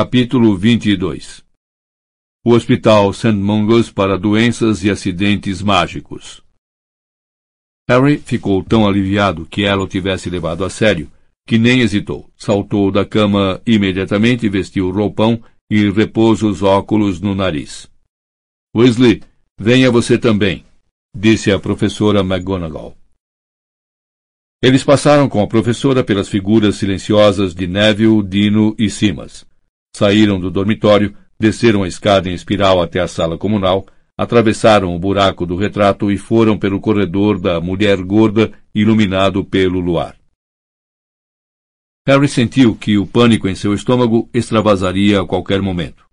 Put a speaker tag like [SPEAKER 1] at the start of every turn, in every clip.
[SPEAKER 1] Capítulo 22 O Hospital St. Mungo's para doenças e acidentes mágicos. Harry ficou tão aliviado que ela o tivesse levado a sério, que nem hesitou. Saltou da cama imediatamente, vestiu o roupão e repôs os óculos no nariz. Weasley, venha você também, disse a professora McGonagall. Eles passaram com a professora pelas figuras silenciosas de Neville, Dino e Simas. Saíram do dormitório, desceram a escada em espiral até a sala comunal, atravessaram o buraco do retrato e foram pelo corredor da mulher gorda iluminado pelo luar. Harry sentiu que o pânico em seu estômago extravasaria a qualquer momento.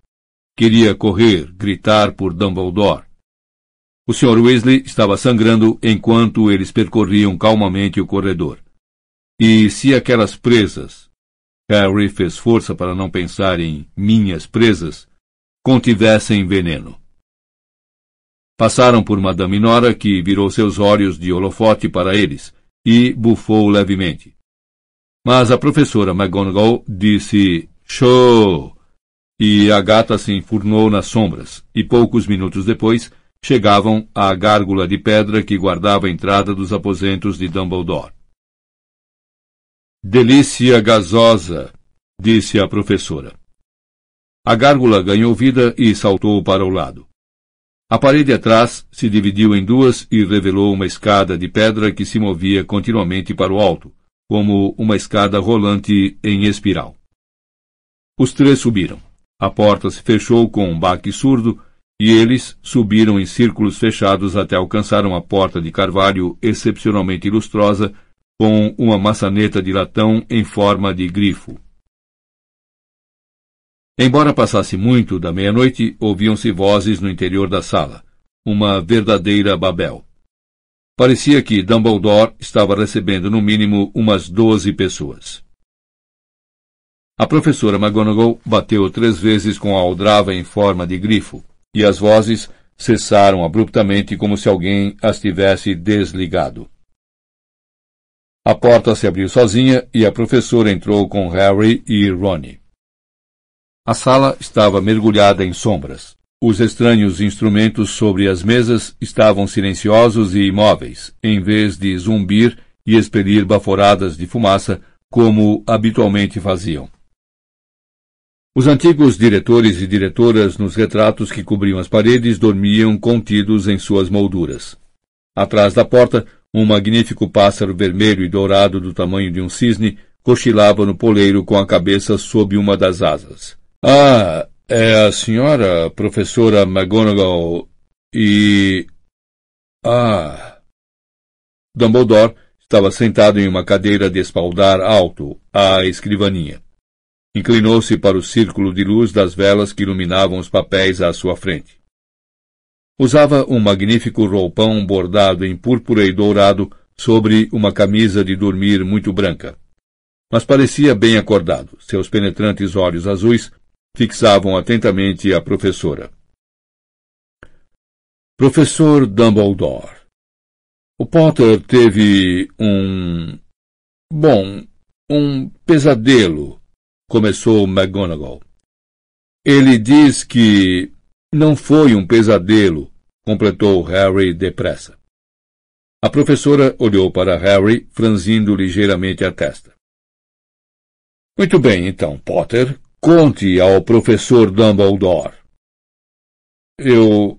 [SPEAKER 1] Queria correr, gritar por Dumbledore. O Sr. Weasley estava sangrando enquanto eles percorriam calmamente o corredor. E se aquelas presas, Harry fez força para não pensar em minhas presas, contivessem veneno. Passaram por Madame Nora, que virou seus olhos de holofote para eles, e bufou levemente. Mas a professora McGonagall disse show, e a gata se enfurnou nas sombras, e poucos minutos depois chegavam à gárgula de pedra que guardava a entrada dos aposentos de Dumbledore. Delícia gasosa, disse a professora. A gárgula ganhou vida e saltou para o lado. A parede atrás se dividiu em duas e revelou uma escada de pedra que se movia continuamente para o alto, como uma escada rolante em espiral. Os três subiram. A porta se fechou com um baque surdo e eles subiram em círculos fechados até alcançar uma porta de carvalho excepcionalmente lustrosa com uma maçaneta de latão em forma de grifo. Embora passasse muito da meia-noite, ouviam-se vozes no interior da sala. Uma verdadeira Babel. Parecia que Dumbledore estava recebendo no mínimo umas doze pessoas. A professora McGonagall bateu três vezes com a aldrava em forma de grifo, e as vozes cessaram abruptamente como se alguém as tivesse desligado. A porta se abriu sozinha e a professora entrou com Harry e Ronnie. A sala estava mergulhada em sombras. Os estranhos instrumentos sobre as mesas estavam silenciosos e imóveis, em vez de zumbir e expelir baforadas de fumaça, como habitualmente faziam. Os antigos diretores e diretoras nos retratos que cobriam as paredes dormiam contidos em suas molduras. Atrás da porta, um magnífico pássaro vermelho e dourado do tamanho de um cisne cochilava no poleiro com a cabeça sob uma das asas. Ah, é a senhora, professora McGonagall, e... Ah... Dumbledore estava sentado em uma cadeira de espaldar alto, à escrivaninha. Inclinou-se para o círculo de luz das velas que iluminavam os papéis à sua frente. Usava um magnífico roupão bordado em púrpura e dourado sobre uma camisa de dormir muito branca. Mas parecia bem acordado. Seus penetrantes olhos azuis fixavam atentamente a professora. Professor Dumbledore. O Potter teve um. Bom, um pesadelo, começou McGonagall. Ele diz que não foi um pesadelo, completou Harry depressa. A professora olhou para Harry, franzindo ligeiramente a testa. Muito bem, então, Potter, conte ao professor Dumbledore. Eu.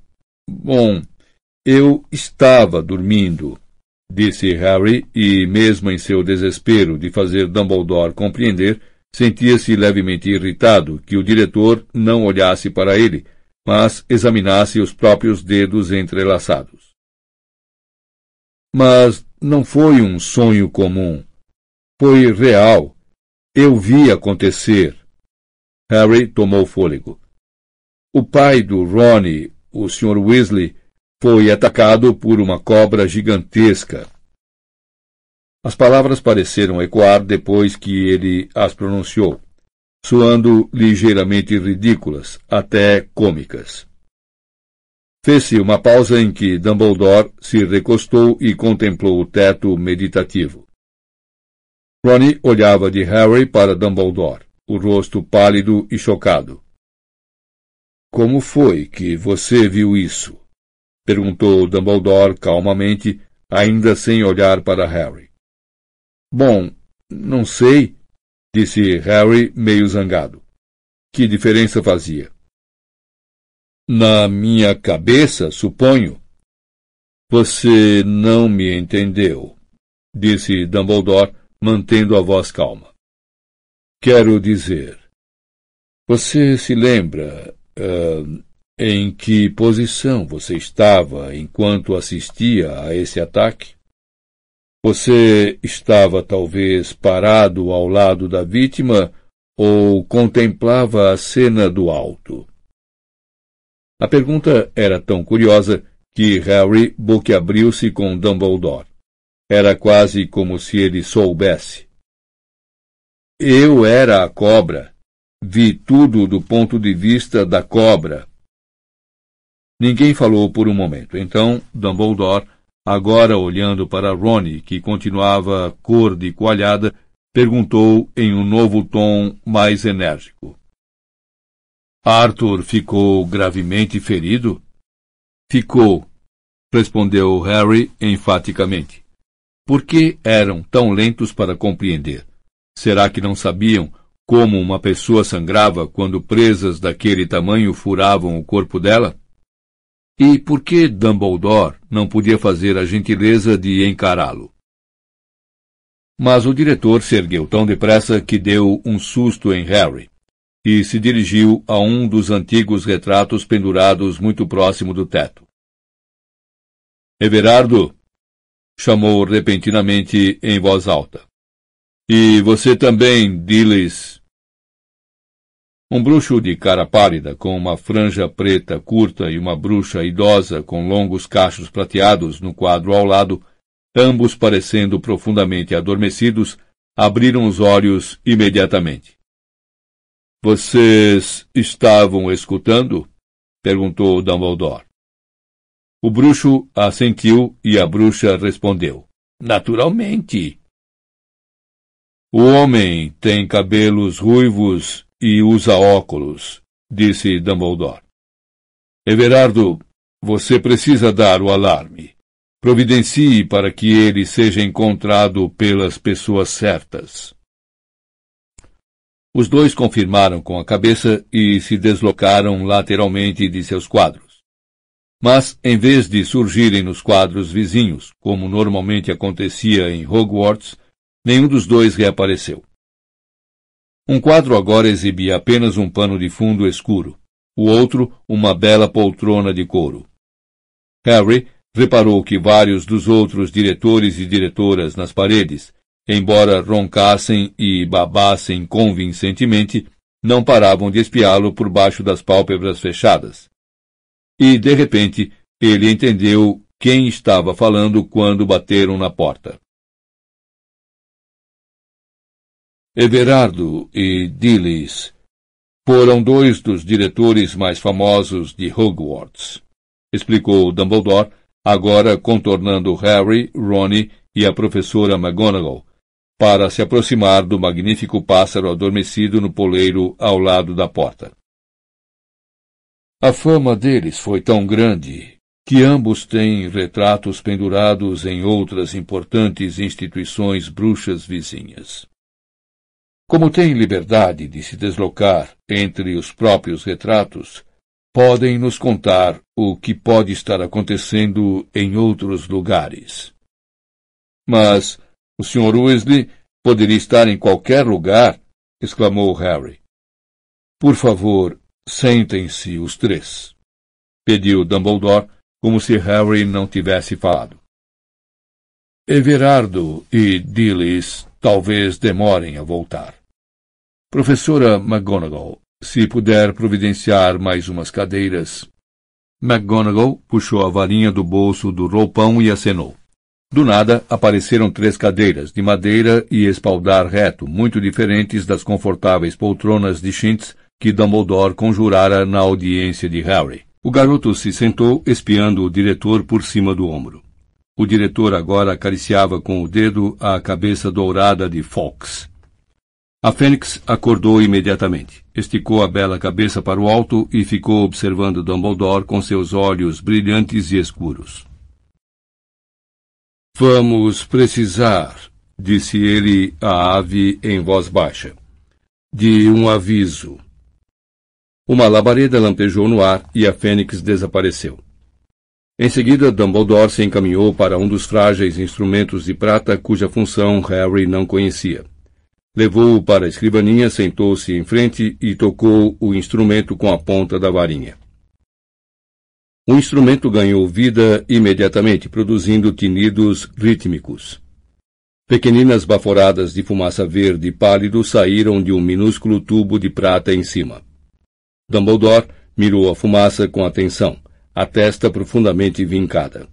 [SPEAKER 1] Bom, eu estava dormindo, disse Harry, e, mesmo em seu desespero de fazer Dumbledore compreender, sentia-se levemente irritado que o diretor não olhasse para ele mas examinasse os próprios dedos entrelaçados. Mas não foi um sonho comum. Foi real. Eu vi acontecer. Harry tomou fôlego. O pai do Ronnie, o Sr. Weasley, foi atacado por uma cobra gigantesca. As palavras pareceram ecoar depois que ele as pronunciou soando ligeiramente ridículas, até cômicas. Fez-se uma pausa em que Dumbledore se recostou e contemplou o teto meditativo. Ronnie olhava de Harry para Dumbledore. o rosto pálido e chocado. Como foi que você viu isso? perguntou Dumbledore calmamente, ainda sem olhar para Harry. Bom, não sei, disse Harry meio zangado. Que diferença fazia? Na minha cabeça, suponho. Você não me entendeu, disse Dumbledore, mantendo a voz calma. Quero dizer, você se lembra uh, em que posição você estava enquanto assistia a esse ataque? Você estava talvez parado ao lado da vítima ou contemplava a cena do alto? A pergunta era tão curiosa que Harry boquiabriu-se com Dumbledore. Era quase como se ele soubesse. Eu era a cobra. Vi tudo do ponto de vista da cobra. Ninguém falou por um momento. Então, Dumbledore, agora olhando para Ronnie, que continuava cor de coalhada, perguntou em um novo tom mais enérgico. Arthur ficou gravemente ferido? Ficou, respondeu Harry enfaticamente. Por que eram tão lentos para compreender? Será que não sabiam como uma pessoa sangrava quando presas daquele tamanho furavam o corpo dela? E por que Dumbledore não podia fazer a gentileza de encará-lo? Mas o diretor se ergueu tão depressa que deu um susto em Harry e se dirigiu a um dos antigos retratos pendurados muito próximo do teto. Everardo! chamou repentinamente em voz alta. E você também, Dillis. Um bruxo de cara pálida, com uma franja preta curta e uma bruxa idosa com longos cachos prateados no quadro ao lado, ambos parecendo profundamente adormecidos, abriram os olhos imediatamente. Vocês estavam escutando? perguntou Dumbledore. O bruxo assentiu e a bruxa respondeu: Naturalmente. O homem tem cabelos ruivos e usa óculos, disse Dumbledore. Everardo, você precisa dar o alarme. Providencie para que ele seja encontrado pelas pessoas certas. Os dois confirmaram com a cabeça e se deslocaram lateralmente de seus quadros. Mas, em vez de surgirem nos quadros vizinhos, como normalmente acontecia em Hogwarts, Nenhum dos dois reapareceu. Um quadro agora exibia apenas um pano de fundo escuro, o outro uma bela poltrona de couro. Harry reparou que vários dos outros diretores e diretoras nas paredes, embora roncassem e babassem convincentemente, não paravam de espiá-lo por baixo das pálpebras fechadas. E, de repente, ele entendeu quem estava falando quando bateram na porta. Everardo e Dillis foram dois dos diretores mais famosos de Hogwarts, explicou Dumbledore, agora contornando Harry, Ronnie e a professora McGonagall, para se aproximar do magnífico pássaro adormecido no poleiro ao lado da porta. A fama deles foi tão grande que ambos têm retratos pendurados em outras importantes instituições bruxas vizinhas. Como têm liberdade de se deslocar entre os próprios retratos, podem nos contar o que pode estar acontecendo em outros lugares. Mas o Sr. Weasley poderia estar em qualquer lugar, exclamou Harry. Por favor, sentem-se os três, pediu Dumbledore, como se Harry não tivesse falado. Everardo e Dillis talvez demorem a voltar. Professora McGonagall, se puder providenciar mais umas cadeiras. McGonagall puxou a varinha do bolso do roupão e acenou. Do nada, apareceram três cadeiras, de madeira e espaldar reto, muito diferentes das confortáveis poltronas de chintz que Dumbledore conjurara na audiência de Harry. O garoto se sentou, espiando o diretor por cima do ombro. O diretor agora acariciava com o dedo a cabeça dourada de Fox. A fênix acordou imediatamente, esticou a bela cabeça para o alto e ficou observando Dumbledore com seus olhos brilhantes e escuros. Vamos precisar, disse ele à ave em voz baixa, de um aviso. Uma labareda lampejou no ar e a fênix desapareceu. Em seguida, Dumbledore se encaminhou para um dos frágeis instrumentos de prata cuja função Harry não conhecia. Levou-o para a escrivaninha, sentou-se em frente e tocou o instrumento com a ponta da varinha. O instrumento ganhou vida imediatamente, produzindo tinidos rítmicos. Pequeninas baforadas de fumaça verde pálido saíram de um minúsculo tubo de prata em cima. Dumbledore mirou a fumaça com atenção, a testa profundamente vincada.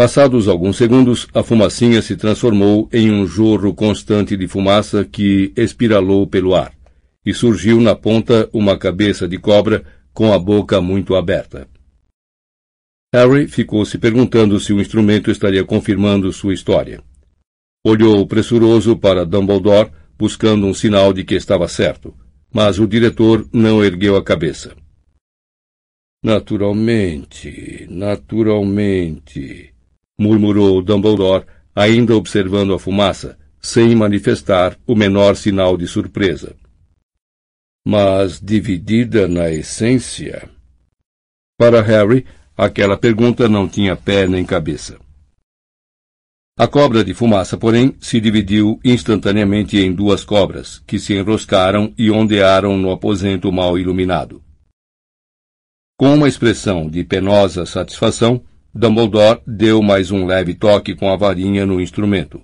[SPEAKER 1] Passados alguns segundos, a fumacinha se transformou em um jorro constante de fumaça que espiralou pelo ar, e surgiu na ponta uma cabeça de cobra com a boca muito aberta. Harry ficou se perguntando se o instrumento estaria confirmando sua história. Olhou pressuroso para Dumbledore, buscando um sinal de que estava certo, mas o diretor não ergueu a cabeça. Naturalmente, naturalmente, murmurou Dumbledore, ainda observando a fumaça, sem manifestar o menor sinal de surpresa. Mas dividida na essência. Para Harry, aquela pergunta não tinha pé nem cabeça. A cobra de fumaça, porém, se dividiu instantaneamente em duas cobras, que se enroscaram e ondearam no aposento mal iluminado. Com uma expressão de penosa satisfação, Dumbledore deu mais um leve toque com a varinha no instrumento.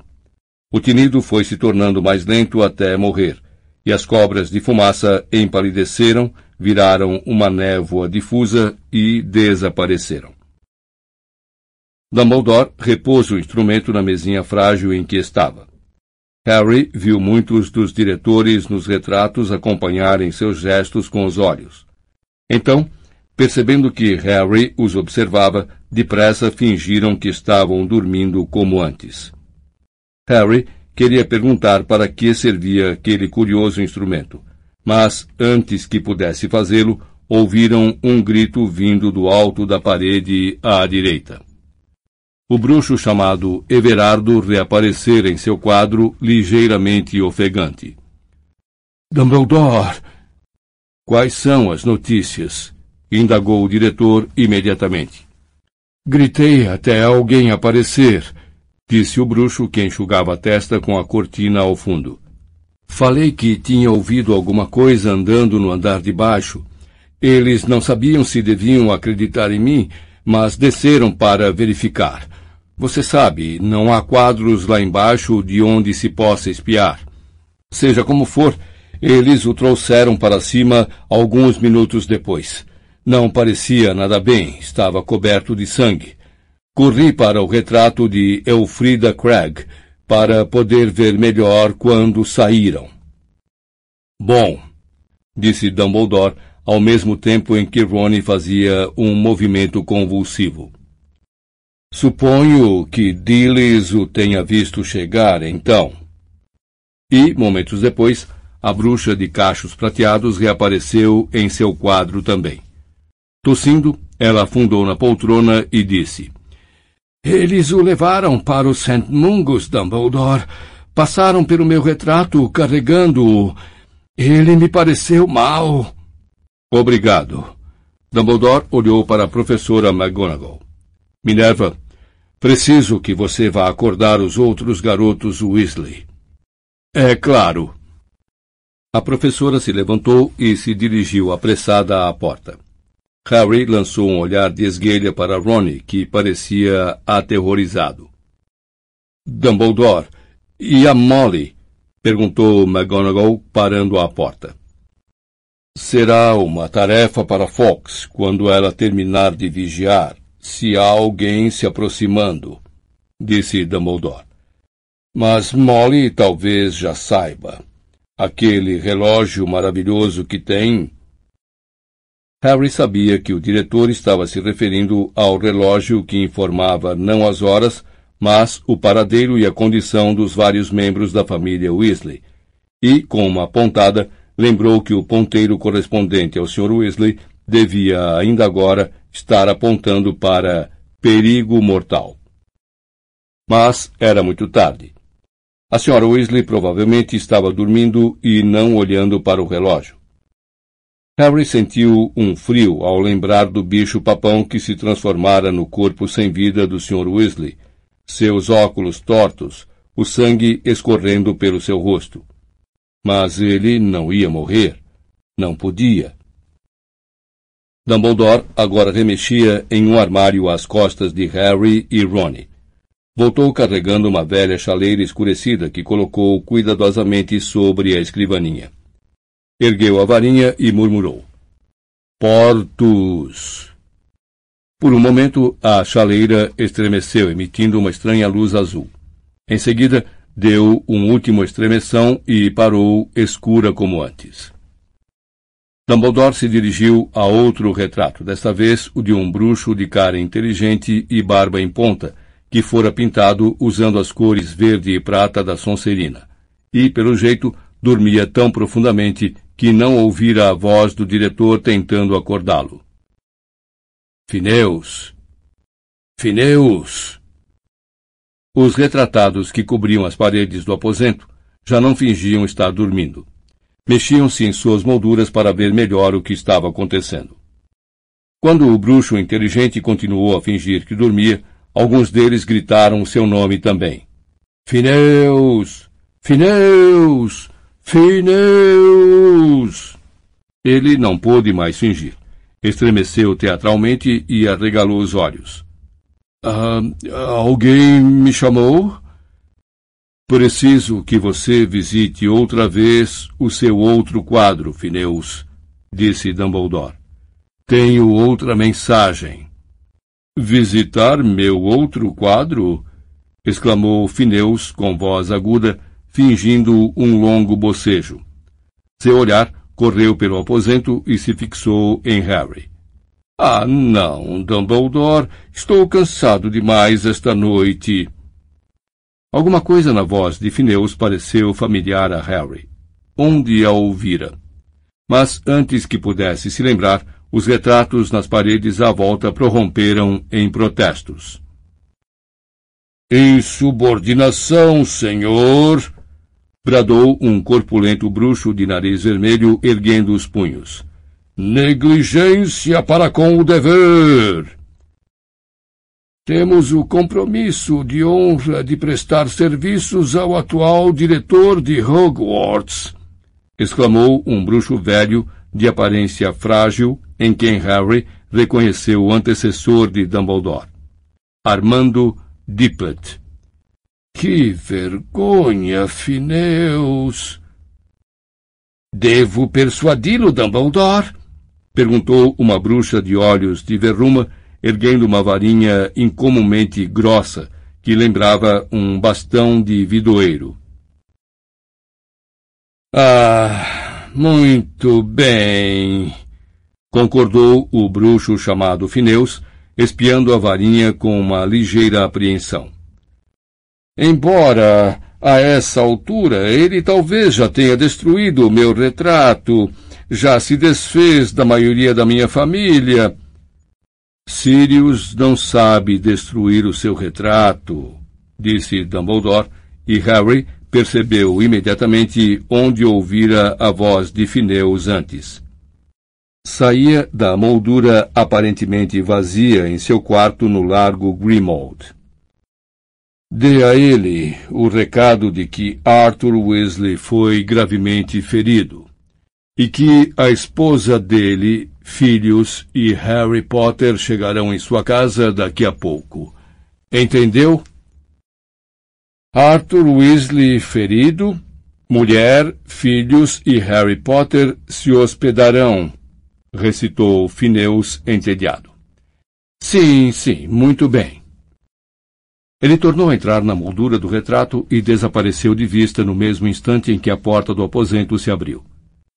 [SPEAKER 1] O tinido foi se tornando mais lento até morrer, e as cobras de fumaça empalideceram, viraram uma névoa difusa e desapareceram. Dumbledore repôs o instrumento na mesinha frágil em que estava. Harry viu muitos dos diretores nos retratos acompanharem seus gestos com os olhos. Então, Percebendo que Harry os observava, depressa fingiram que estavam dormindo como antes. Harry queria perguntar para que servia aquele curioso instrumento, mas, antes que pudesse fazê-lo, ouviram um grito vindo do alto da parede à direita. O bruxo chamado Everardo reaparecera em seu quadro ligeiramente ofegante. Dumbledore! Quais são as notícias? Indagou o diretor imediatamente. Gritei até alguém aparecer, disse o bruxo que enxugava a testa com a cortina ao fundo. Falei que tinha ouvido alguma coisa andando no andar de baixo. Eles não sabiam se deviam acreditar em mim, mas desceram para verificar. Você sabe, não há quadros lá embaixo de onde se possa espiar. Seja como for, eles o trouxeram para cima alguns minutos depois. Não parecia nada bem, estava coberto de sangue. Corri para o retrato de Elfrida Craig para poder ver melhor quando saíram. Bom, disse Dumbledore ao mesmo tempo em que Ronnie fazia um movimento convulsivo. Suponho que Dillis o tenha visto chegar, então. E, momentos depois, a bruxa de cachos prateados reapareceu em seu quadro também. Tossindo, ela afundou na poltrona e disse: Eles o levaram para o St. Mungus, Dumbledore. Passaram pelo meu retrato carregando-o. Ele me pareceu mal. Obrigado. Dumbledore olhou para a professora McGonagall. Minerva, preciso que você vá acordar os outros garotos Weasley. É claro. A professora se levantou e se dirigiu apressada à porta. Harry lançou um olhar de esguelha para Ronnie, que parecia aterrorizado. Dumbledore, e a Molly? perguntou McGonagall, parando à porta. Será uma tarefa para Fox quando ela terminar de vigiar, se há alguém se aproximando, disse Dumbledore. Mas Molly talvez já saiba. Aquele relógio maravilhoso que tem Harry sabia que o diretor estava se referindo ao relógio que informava não as horas, mas o paradeiro e a condição dos vários membros da família Weasley, e, com uma pontada, lembrou que o ponteiro correspondente ao Sr. Weasley devia ainda agora estar apontando para perigo mortal. Mas era muito tarde. A Sra. Weasley provavelmente estava dormindo e não olhando para o relógio. Harry sentiu um frio ao lembrar do bicho-papão que se transformara no corpo sem vida do Sr. Weasley, seus óculos tortos, o sangue escorrendo pelo seu rosto. Mas ele não ia morrer. Não podia. Dumbledore agora remexia em um armário às costas de Harry e Ron. Voltou carregando uma velha chaleira escurecida que colocou cuidadosamente sobre a escrivaninha. Ergueu a varinha e murmurou. Portos! Por um momento, a chaleira estremeceu, emitindo uma estranha luz azul. Em seguida, deu um último estremeção e parou escura como antes. Dumbledore se dirigiu a outro retrato, desta vez o de um bruxo de cara inteligente e barba em ponta, que fora pintado usando as cores verde e prata da Sonserina, e, pelo jeito, dormia tão profundamente que não ouvira a voz do diretor tentando acordá-lo. Fineus! Fineus! Os retratados que cobriam as paredes do aposento já não fingiam estar dormindo. Mexiam-se em suas molduras para ver melhor o que estava acontecendo. Quando o bruxo inteligente continuou a fingir que dormia, alguns deles gritaram seu nome também. Fineus! Fineus! Fineus! Ele não pôde mais fingir. Estremeceu teatralmente e arregalou os olhos. Ah, alguém me chamou? Preciso que você visite outra vez o seu outro quadro, Fineus, disse Dumbledore. Tenho outra mensagem. Visitar meu outro quadro? exclamou Fineus com voz aguda fingindo um longo bocejo. Seu olhar correu pelo aposento e se fixou em Harry. Ah, não, Dumbledore. Estou cansado demais esta noite. Alguma coisa na voz de Fineus pareceu familiar a Harry. Onde a ouvira? Mas antes que pudesse se lembrar, os retratos nas paredes à volta prorromperam em protestos. Insubordinação, senhor! Bradou um corpulento bruxo de nariz vermelho erguendo os punhos. Negligência para com o dever! Temos o compromisso de honra de prestar serviços ao atual diretor de Hogwarts, exclamou um bruxo velho de aparência frágil em quem Harry reconheceu o antecessor de Dumbledore, Armando Dippet. Que vergonha, Fineus! Devo persuadi-lo, Dumbledore? Perguntou uma bruxa de olhos de verruma, erguendo uma varinha incomumente grossa, que lembrava um bastão de vidoeiro. Ah, muito bem, concordou o bruxo chamado Fineus, espiando a varinha com uma ligeira apreensão. Embora a essa altura ele talvez já tenha destruído o meu retrato, já se desfez da maioria da minha família. Sirius não sabe destruir o seu retrato, disse Dumbledore, e Harry percebeu imediatamente onde ouvira a voz de Fineus antes. Saía da moldura aparentemente vazia em seu quarto no largo Grimmauld. Dê a ele o recado de que Arthur Weasley foi gravemente ferido e que a esposa dele, filhos e Harry Potter chegarão em sua casa daqui a pouco. Entendeu? Arthur Weasley ferido, mulher, filhos e Harry Potter se hospedarão, recitou Fineus entediado. Sim, sim, muito bem. Ele tornou a entrar na moldura do retrato e desapareceu de vista no mesmo instante em que a porta do aposento se abriu.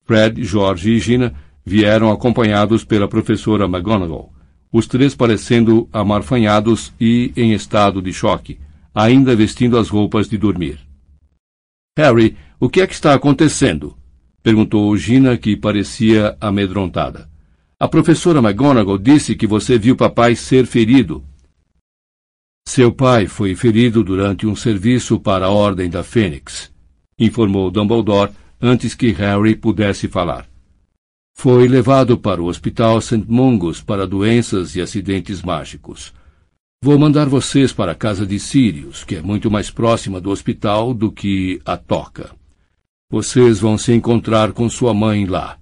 [SPEAKER 1] Fred, George e Gina vieram acompanhados pela professora McGonagall, os três parecendo amarfanhados e em estado de choque, ainda vestindo as roupas de dormir. Harry, o que é que está acontecendo? perguntou Gina, que parecia amedrontada. A professora McGonagall disse que você viu papai ser ferido. Seu pai foi ferido durante um serviço para a Ordem da Fênix, informou Dumbledore antes que Harry pudesse falar. Foi levado para o Hospital St. Mungus para doenças e acidentes mágicos. Vou mandar vocês para a casa de Sirius, que é muito mais próxima do hospital do que a toca. Vocês vão se encontrar com sua mãe lá.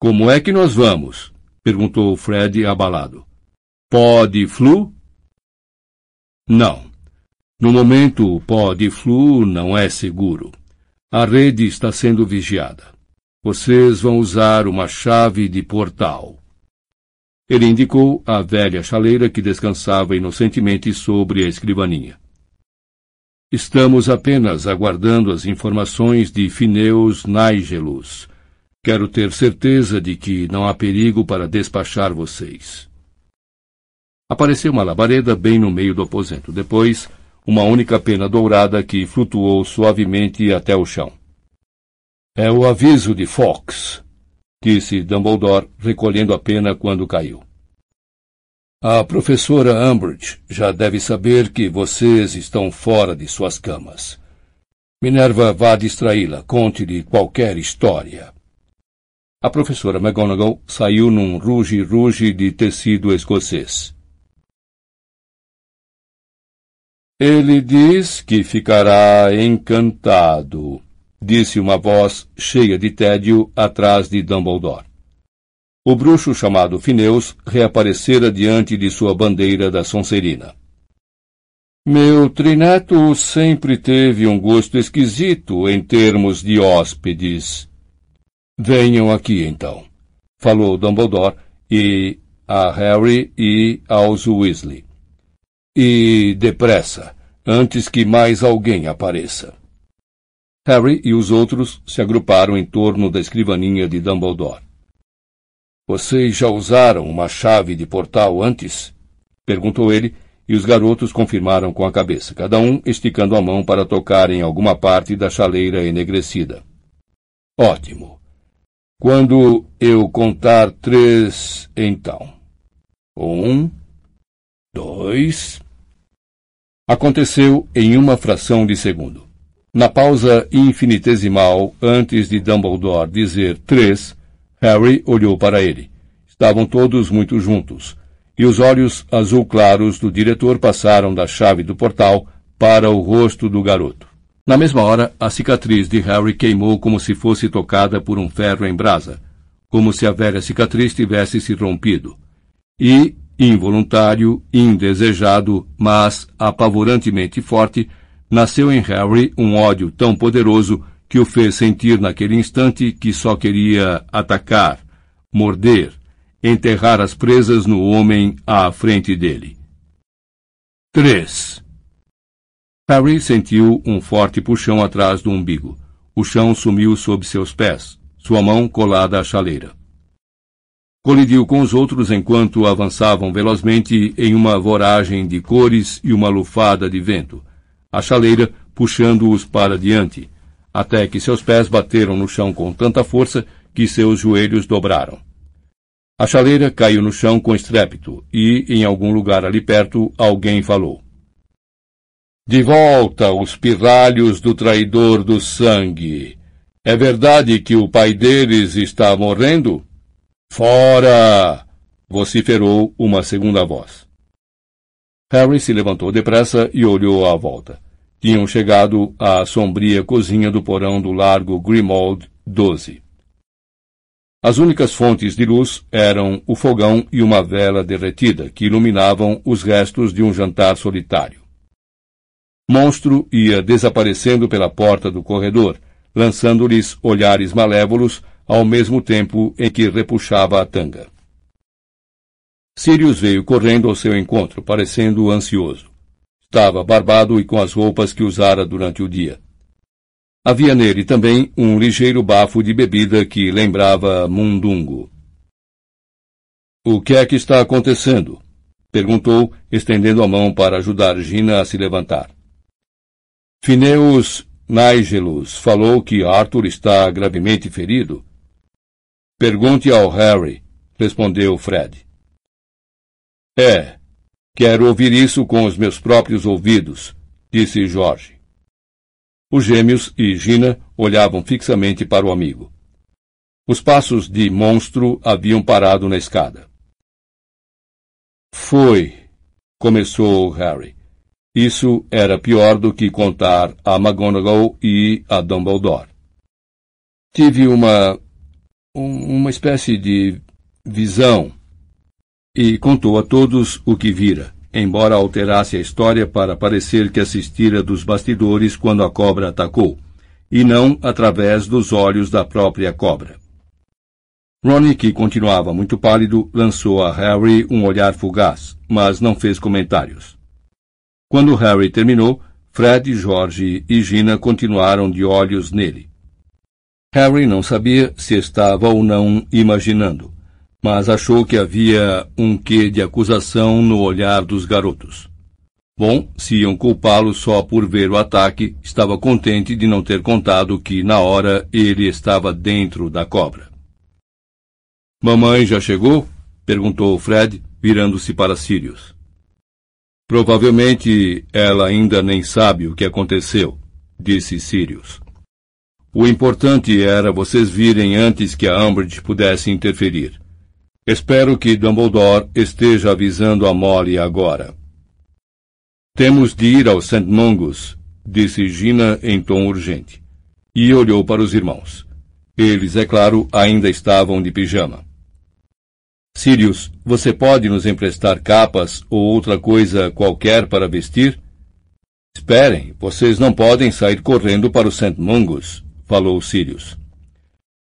[SPEAKER 1] Como é que nós vamos? perguntou Fred abalado. Pode flu? Não. No momento, o pó de flu não é seguro. A rede está sendo vigiada. Vocês vão usar uma chave de portal. Ele indicou a velha chaleira que descansava inocentemente sobre a escrivaninha. Estamos apenas aguardando as informações de Fineus Nigelus. Quero ter certeza de que não há perigo para despachar vocês. Apareceu uma labareda bem no meio do aposento. Depois, uma única pena dourada que flutuou suavemente até o chão. É o aviso de Fox, disse Dumbledore, recolhendo a pena quando caiu. A professora Umbridge já deve saber que vocês estão fora de suas camas. Minerva vá distraí-la, conte-lhe qualquer história. A professora McGonagall saiu num ruge-ruge de tecido escocês. Ele diz que ficará encantado, disse uma voz cheia de tédio atrás de Dumbledore. O bruxo chamado Fineus reaparecera diante de sua bandeira da Sonserina. Meu trineto sempre teve um gosto esquisito em termos de hóspedes. Venham aqui, então, falou Dumbledore e a Harry e aos Weasley. E depressa, antes que mais alguém apareça. Harry e os outros se agruparam em torno da escrivaninha de Dumbledore. Vocês já usaram uma chave de portal antes? perguntou ele, e os garotos confirmaram com a cabeça, cada um esticando a mão para tocar em alguma parte da chaleira enegrecida. Ótimo. Quando eu contar três, então. Um, dois. Aconteceu em uma fração de segundo. Na pausa infinitesimal antes de Dumbledore dizer três, Harry olhou para ele. Estavam todos muito juntos, e os olhos azul claros do diretor passaram da chave do portal para o rosto do garoto. Na mesma hora, a cicatriz de Harry queimou como se fosse tocada por um ferro em brasa, como se a velha cicatriz tivesse se rompido. E, involuntário, indesejado, mas apavorantemente forte, nasceu em Harry um ódio tão poderoso que o fez sentir naquele instante que só queria atacar, morder, enterrar as presas no homem à frente dele. 3. Harry sentiu um forte puxão atrás do umbigo. O chão sumiu sob seus pés, sua mão colada à chaleira. Colidiu com os outros enquanto avançavam velozmente em uma voragem de cores e uma lufada de vento, a chaleira puxando-os para diante, até que seus pés bateram no chão com tanta força que seus joelhos dobraram. A chaleira caiu no chão com estrépito e, em algum lugar ali perto, alguém falou. De volta os pirralhos do traidor do sangue. É verdade que o pai deles está morrendo? Fora! vociferou uma segunda voz. Harry se levantou depressa e olhou à volta. Tinham chegado à sombria cozinha do porão do largo Grimald 12. As únicas fontes de luz eram o fogão e uma vela derretida que iluminavam os restos de um jantar solitário. Monstro ia desaparecendo pela porta do corredor, lançando-lhes olhares malévolos ao mesmo tempo em que repuxava a tanga. Sirius veio correndo ao seu encontro, parecendo ansioso. Estava barbado e com as roupas que usara durante o dia. Havia nele também um ligeiro bafo de bebida que lembrava mundungo. O que é que está acontecendo? perguntou, estendendo a mão para ajudar Gina a se levantar. Fineus Nigelus falou que Arthur está gravemente ferido? Pergunte ao Harry, respondeu Fred. É, quero ouvir isso com os meus próprios ouvidos, disse Jorge. Os gêmeos e Gina olhavam fixamente para o amigo. Os passos de monstro haviam parado na escada. Foi, começou Harry. Isso era pior do que contar a McGonagall e a Dumbledore. Tive uma. Uma espécie de visão e contou a todos o que vira, embora alterasse a história para parecer que assistira dos bastidores quando a cobra atacou, e não através dos olhos da própria cobra. Ronnie, que continuava muito pálido, lançou a Harry um olhar fugaz, mas não fez comentários. Quando Harry terminou, Fred, George e Gina continuaram de olhos nele. Harry não sabia se estava ou não imaginando, mas achou que havia um quê de acusação no olhar dos garotos. Bom, se iam culpá-lo só por ver o ataque, estava contente de não ter contado que, na hora, ele estava dentro da cobra. Mamãe já chegou? perguntou Fred, virando-se para Sirius. Provavelmente ela ainda nem sabe o que aconteceu, disse Sirius. O importante era vocês virem antes que a Umbridge pudesse interferir. Espero que Dumbledore esteja avisando a Molly agora. Temos de ir ao St. Mungus, disse Gina em tom urgente. E olhou para os irmãos. Eles, é claro, ainda estavam de pijama. Sirius, você pode nos emprestar capas ou outra coisa qualquer para vestir? Esperem, vocês não podem sair correndo para o St. Mungus, falou Sirius.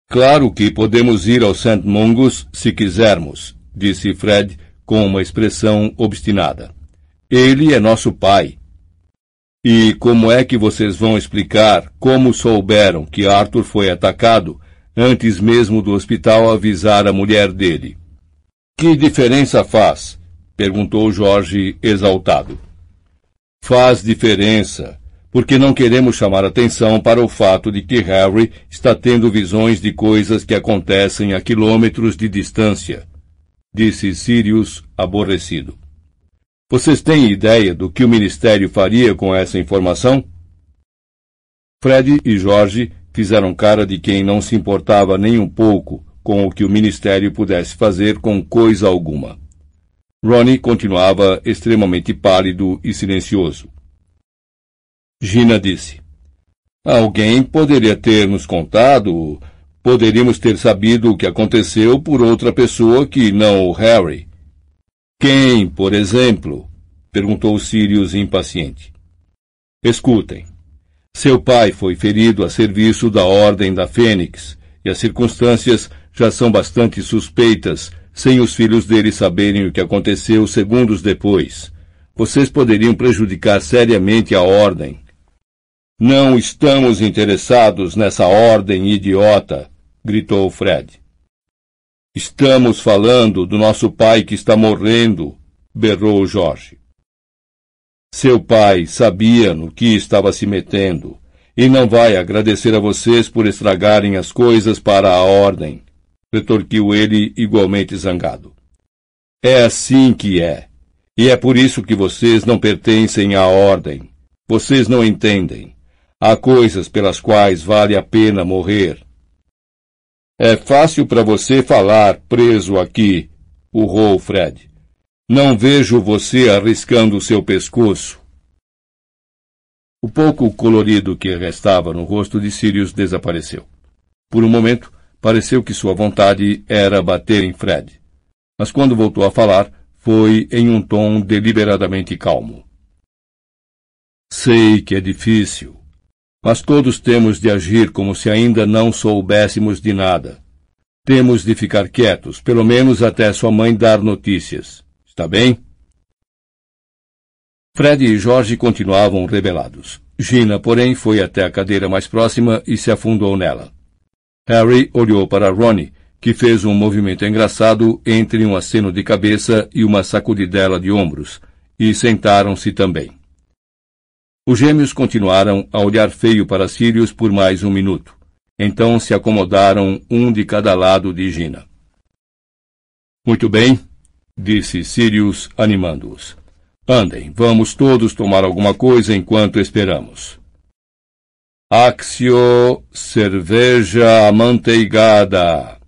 [SPEAKER 1] Claro que podemos ir ao St. Mungus se quisermos, disse Fred com uma expressão obstinada. Ele é nosso pai. E como é que vocês vão explicar como souberam que Arthur foi atacado antes mesmo do hospital avisar a mulher dele? Que diferença faz? perguntou Jorge exaltado. Faz diferença, porque não queremos chamar atenção para o fato de que Harry está tendo visões de coisas que acontecem a quilômetros de distância, disse Sirius, aborrecido. Vocês têm ideia do que o Ministério faria com essa informação? Fred e Jorge fizeram cara de quem não se importava nem um pouco com o que o ministério pudesse fazer com coisa alguma. Ronnie continuava extremamente pálido e silencioso. Gina disse: Alguém poderia ter nos contado, poderíamos ter sabido o que aconteceu por outra pessoa que não o Harry. Quem, por exemplo? perguntou Sirius impaciente. Escutem. Seu pai foi ferido a serviço da Ordem da Fênix, e as circunstâncias já são bastante suspeitas, sem os filhos dele saberem o que aconteceu segundos depois. Vocês poderiam prejudicar seriamente a ordem. Não estamos interessados nessa ordem idiota, gritou Fred. Estamos falando do nosso pai que está morrendo, berrou Jorge. Seu pai sabia no que estava se metendo e não vai agradecer a vocês por estragarem as coisas para a ordem retorquiu ele igualmente zangado. É assim que é. E é por isso que vocês não pertencem à ordem. Vocês não entendem. Há coisas pelas quais vale a pena morrer. É fácil para você falar preso aqui, urrou Fred. Não vejo você arriscando o seu pescoço. O pouco colorido que restava no rosto de Sirius desapareceu. Por um momento, pareceu que sua vontade era bater em Fred. Mas quando voltou a falar, foi em um tom deliberadamente calmo. Sei que é difícil, mas todos temos de agir como se ainda não soubéssemos de nada. Temos de ficar quietos, pelo menos até sua mãe dar notícias. Está bem? Fred e Jorge continuavam rebelados. Gina, porém, foi até a cadeira mais próxima e se afundou nela. Harry olhou para Ronnie, que fez um movimento engraçado entre um aceno de cabeça e uma sacudidela de ombros, e sentaram-se também. Os gêmeos continuaram a olhar feio para Sirius por mais um minuto. Então se acomodaram um de cada lado de Gina. Muito bem, disse Sirius, animando-os. Andem, vamos todos tomar alguma coisa enquanto esperamos. Axio, cerveja amanteigada.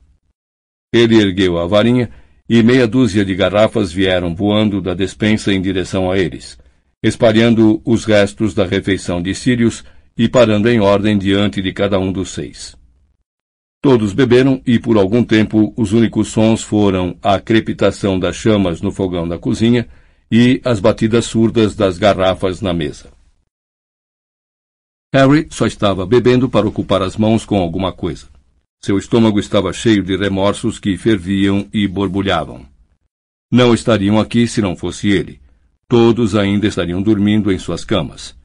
[SPEAKER 1] Ele ergueu a varinha e meia dúzia de garrafas vieram voando da despensa em direção a eles, espalhando os restos da refeição de Sirius e parando em ordem diante de cada um dos seis. Todos beberam e por algum tempo os únicos sons foram a crepitação das chamas no fogão da cozinha e as batidas surdas das garrafas na mesa. Harry só estava bebendo para ocupar as mãos com alguma coisa. Seu estômago estava cheio de remorsos que ferviam e borbulhavam. Não estariam aqui se não fosse ele. Todos ainda estariam dormindo em suas camas.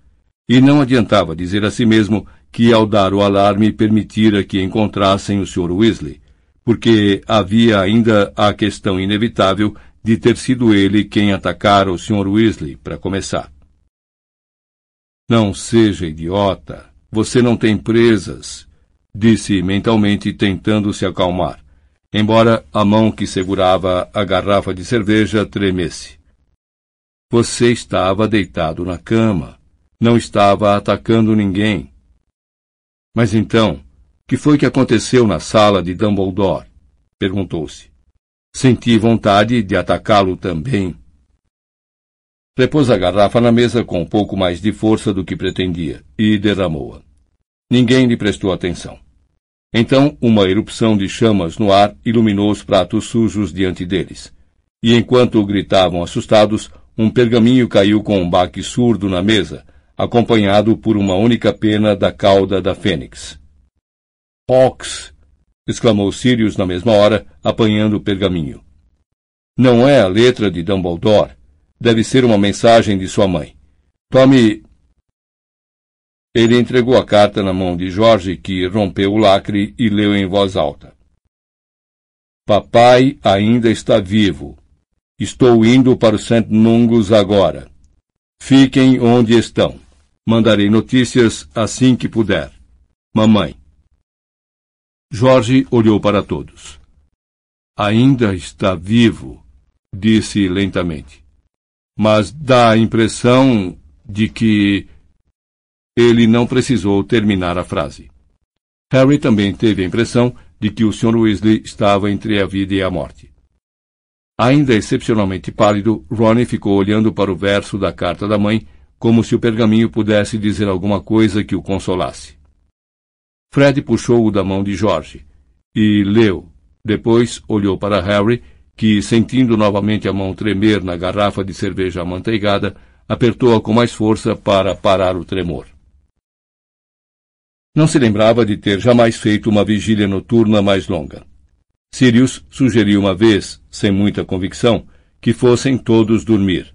[SPEAKER 1] E não adiantava dizer a si mesmo que, ao dar o alarme, permitira que encontrassem o Sr. Weasley, porque havia ainda a questão inevitável de ter sido ele quem atacara o Sr. Weasley, para começar. Não seja idiota. Você não tem presas, disse mentalmente, tentando se acalmar, embora a mão que segurava a garrafa de cerveja tremesse. Você estava deitado na cama. Não estava atacando ninguém. Mas então, que foi que aconteceu na sala de Dumbledore? perguntou-se. Senti vontade de atacá-lo também. Repôs a garrafa na mesa com um pouco mais de força do que pretendia e derramou-a. Ninguém lhe prestou atenção. Então, uma erupção de chamas no ar iluminou os pratos sujos diante deles. E enquanto gritavam assustados, um pergaminho caiu com um baque surdo na mesa, acompanhado por uma única pena da cauda da fênix. Ox! exclamou Sirius na mesma hora, apanhando o pergaminho. Não é a letra de Dumbledore. Deve ser uma mensagem de sua mãe. Tome. Ele entregou a carta na mão de Jorge, que rompeu o lacre e leu em voz alta. Papai ainda está vivo. Estou indo para o St. Mungus agora. Fiquem onde estão. Mandarei notícias assim que puder. Mamãe. Jorge olhou para todos. Ainda está vivo, disse lentamente. Mas dá a impressão de que. Ele não precisou terminar a frase. Harry também teve a impressão de que o Sr. Weasley estava entre a vida e a morte. Ainda excepcionalmente pálido, Ronnie ficou olhando para o verso da carta da mãe, como se o pergaminho pudesse dizer alguma coisa que o consolasse. Fred puxou-o da mão de Jorge e leu. Depois olhou para Harry, que, sentindo novamente a mão tremer na garrafa de cerveja amanteigada, apertou-a com mais força para parar o tremor. Não se lembrava de ter jamais feito uma vigília noturna mais longa. Sirius sugeriu uma vez, sem muita convicção, que fossem todos dormir,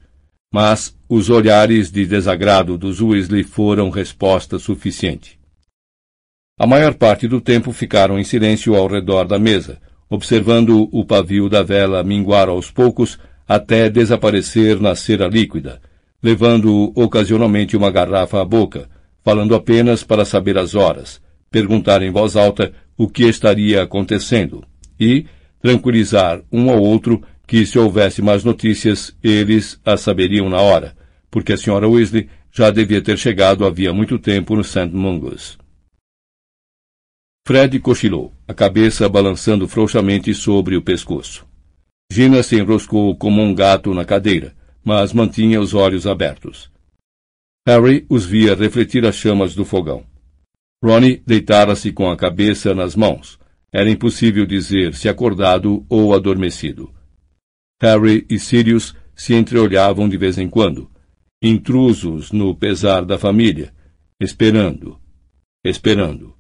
[SPEAKER 1] mas os olhares de desagrado dos Weasley foram resposta suficiente. A maior parte do tempo ficaram em silêncio ao redor da mesa, observando o pavio da vela minguar aos poucos até desaparecer na cera líquida, levando ocasionalmente uma garrafa à boca, falando apenas para saber as horas, perguntar em voz alta o que estaria acontecendo e tranquilizar um ao outro que se houvesse mais notícias, eles as saberiam na hora, porque a senhora Weasley já devia ter chegado havia muito tempo no St. Mungus. Fred cochilou, a cabeça balançando frouxamente sobre o pescoço. Gina se enroscou como um gato na cadeira, mas mantinha os olhos abertos. Harry os via refletir as chamas do fogão. Ronnie deitara-se com a cabeça nas mãos. Era impossível dizer se acordado ou adormecido. Harry e Sirius se entreolhavam de vez em quando, intrusos no pesar da família, esperando, esperando.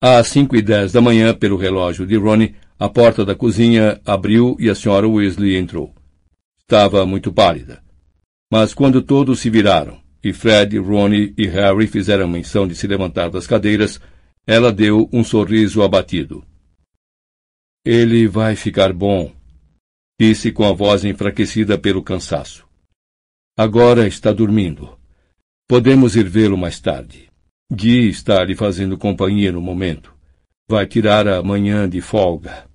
[SPEAKER 1] Às cinco e dez da manhã, pelo relógio de Ronnie, a porta da cozinha abriu e a senhora Weasley entrou. Estava muito pálida. Mas quando todos se viraram, e Fred, Ronnie e Harry fizeram menção de se levantar das cadeiras, ela deu um sorriso abatido. Ele vai ficar bom, disse com a voz enfraquecida pelo cansaço. Agora está dormindo. Podemos ir vê-lo mais tarde. Guy está lhe fazendo companhia no momento. Vai tirar a manhã de folga.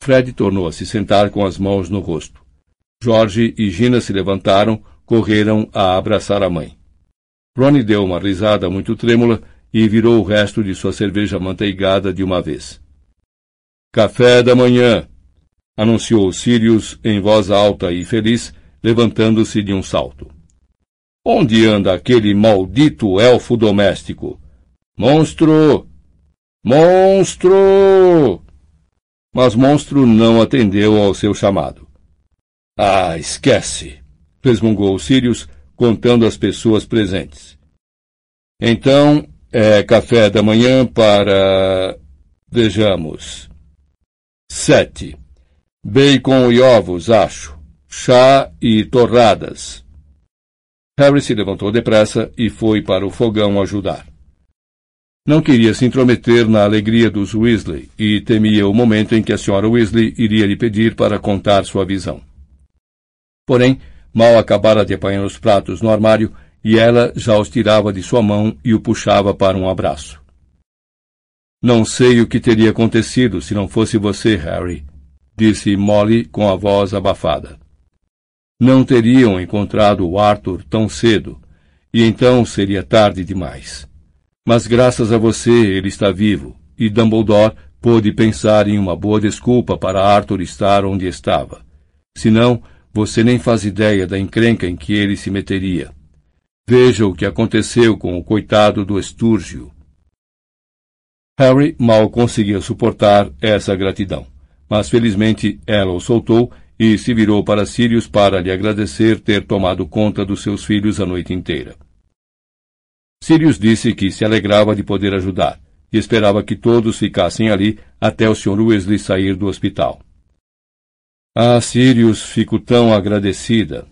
[SPEAKER 1] Fred tornou a se sentar com as mãos no rosto. Jorge e Gina se levantaram, correram a abraçar a mãe. Ronnie deu uma risada muito trêmula e virou o resto de sua cerveja manteigada de uma vez. Café da manhã! anunciou Sirius em voz alta e feliz, levantando-se de um salto. Onde anda aquele maldito elfo doméstico? Monstro! Monstro! Mas Monstro não atendeu ao seu chamado. Ah, esquece! resmungou Sirius, contando as pessoas presentes. Então, é café da manhã para. Vejamos. Sete. Bacon e ovos, acho. Chá e torradas. Harry se levantou depressa e foi para o fogão ajudar. Não queria se intrometer na alegria dos Weasley e temia o momento em que a senhora Weasley iria lhe pedir para contar sua visão. Porém, mal acabara de apanhar os pratos no armário e ela já os tirava de sua mão e o puxava para um abraço. Não sei o que teria acontecido se não fosse você, Harry, disse Molly com a voz abafada. Não teriam encontrado o Arthur tão cedo, e então seria tarde demais. Mas graças a você ele está vivo, e Dumbledore pôde pensar em uma boa desculpa para Arthur estar onde estava. Senão, você nem faz ideia da encrenca em que ele se meteria. Veja o que aconteceu com o coitado do Estúrgio. Harry mal conseguia suportar essa gratidão mas felizmente ela o soltou e se virou para Sirius para lhe agradecer ter tomado conta dos seus filhos a noite inteira. Sirius disse que se alegrava de poder ajudar e esperava que todos ficassem ali até o Sr. Weasley sair do hospital. Ah, Sirius, fico tão agradecida.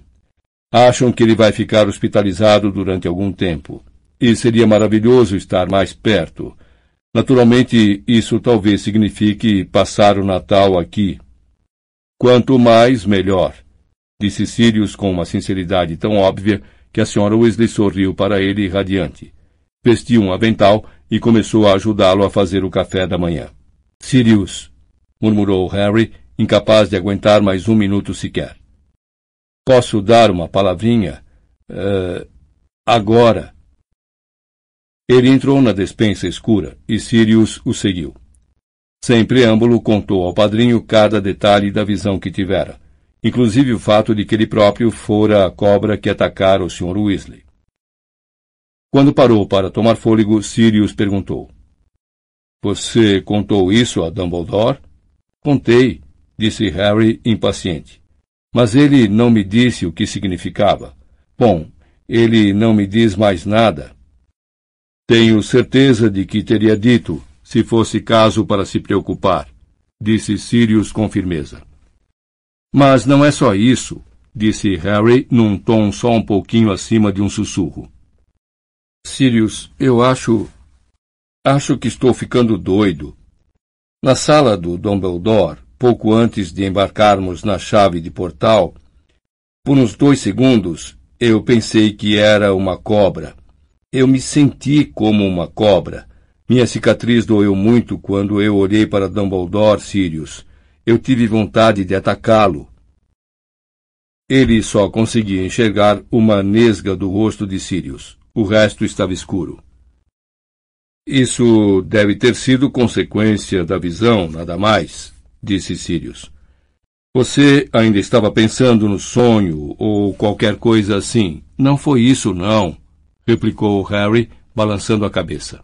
[SPEAKER 1] Acham que ele vai ficar hospitalizado durante algum tempo. E seria maravilhoso estar mais perto, Naturalmente, isso talvez signifique passar o Natal aqui. Quanto mais, melhor, disse Sirius com uma sinceridade tão óbvia que a senhora Weasley sorriu para ele radiante. Vestiu um avental e começou a ajudá-lo a fazer o café da manhã. Sirius, murmurou Harry, incapaz de aguentar mais um minuto sequer. Posso dar uma palavrinha? Uh, agora. Ele entrou na despensa escura e Sirius o seguiu. Sem preâmbulo, contou ao padrinho cada detalhe da visão que tivera, inclusive o fato de que ele próprio fora a cobra que atacara o Sr. Weasley. Quando parou para tomar fôlego, Sirius perguntou: Você contou isso a Dumbledore? Contei, disse Harry impaciente. Mas ele não me disse o que significava. Bom, ele não me diz mais nada, tenho certeza de que teria dito, se fosse caso para se preocupar, disse Sirius com firmeza. Mas não é só isso, disse Harry num tom só um pouquinho acima de um sussurro. Sirius, eu acho. Acho que estou ficando doido. Na sala do Dumbledore, pouco antes de embarcarmos na chave de portal, por uns dois segundos, eu pensei que era uma cobra. Eu me senti como uma cobra. Minha cicatriz doeu muito quando eu olhei para Dumbledore Sirius. Eu tive vontade de atacá-lo. Ele só conseguia enxergar uma nesga do rosto de Sirius. O resto estava escuro. Isso deve ter sido consequência da visão, nada mais, disse Sirius. Você ainda estava pensando no sonho ou qualquer coisa assim. Não foi isso, não replicou Harry, balançando a cabeça.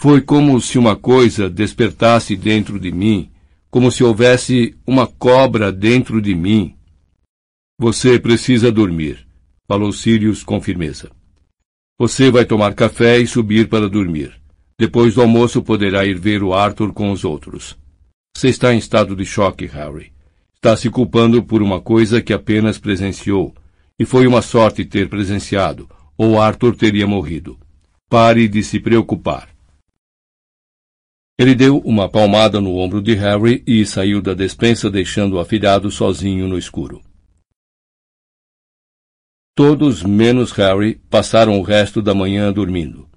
[SPEAKER 1] Foi como se uma coisa despertasse dentro de mim, como se houvesse uma cobra dentro de mim. Você precisa dormir, falou Sirius com firmeza. Você vai tomar café e subir para dormir. Depois do almoço poderá ir ver o Arthur com os outros. Você está em estado de choque, Harry. Está se culpando por uma coisa que apenas presenciou. E foi uma sorte ter presenciado, ou Arthur teria morrido. Pare de se preocupar. Ele deu uma palmada no ombro de Harry e saiu da despensa deixando o afilhado sozinho no escuro. Todos, menos Harry, passaram o resto da manhã dormindo.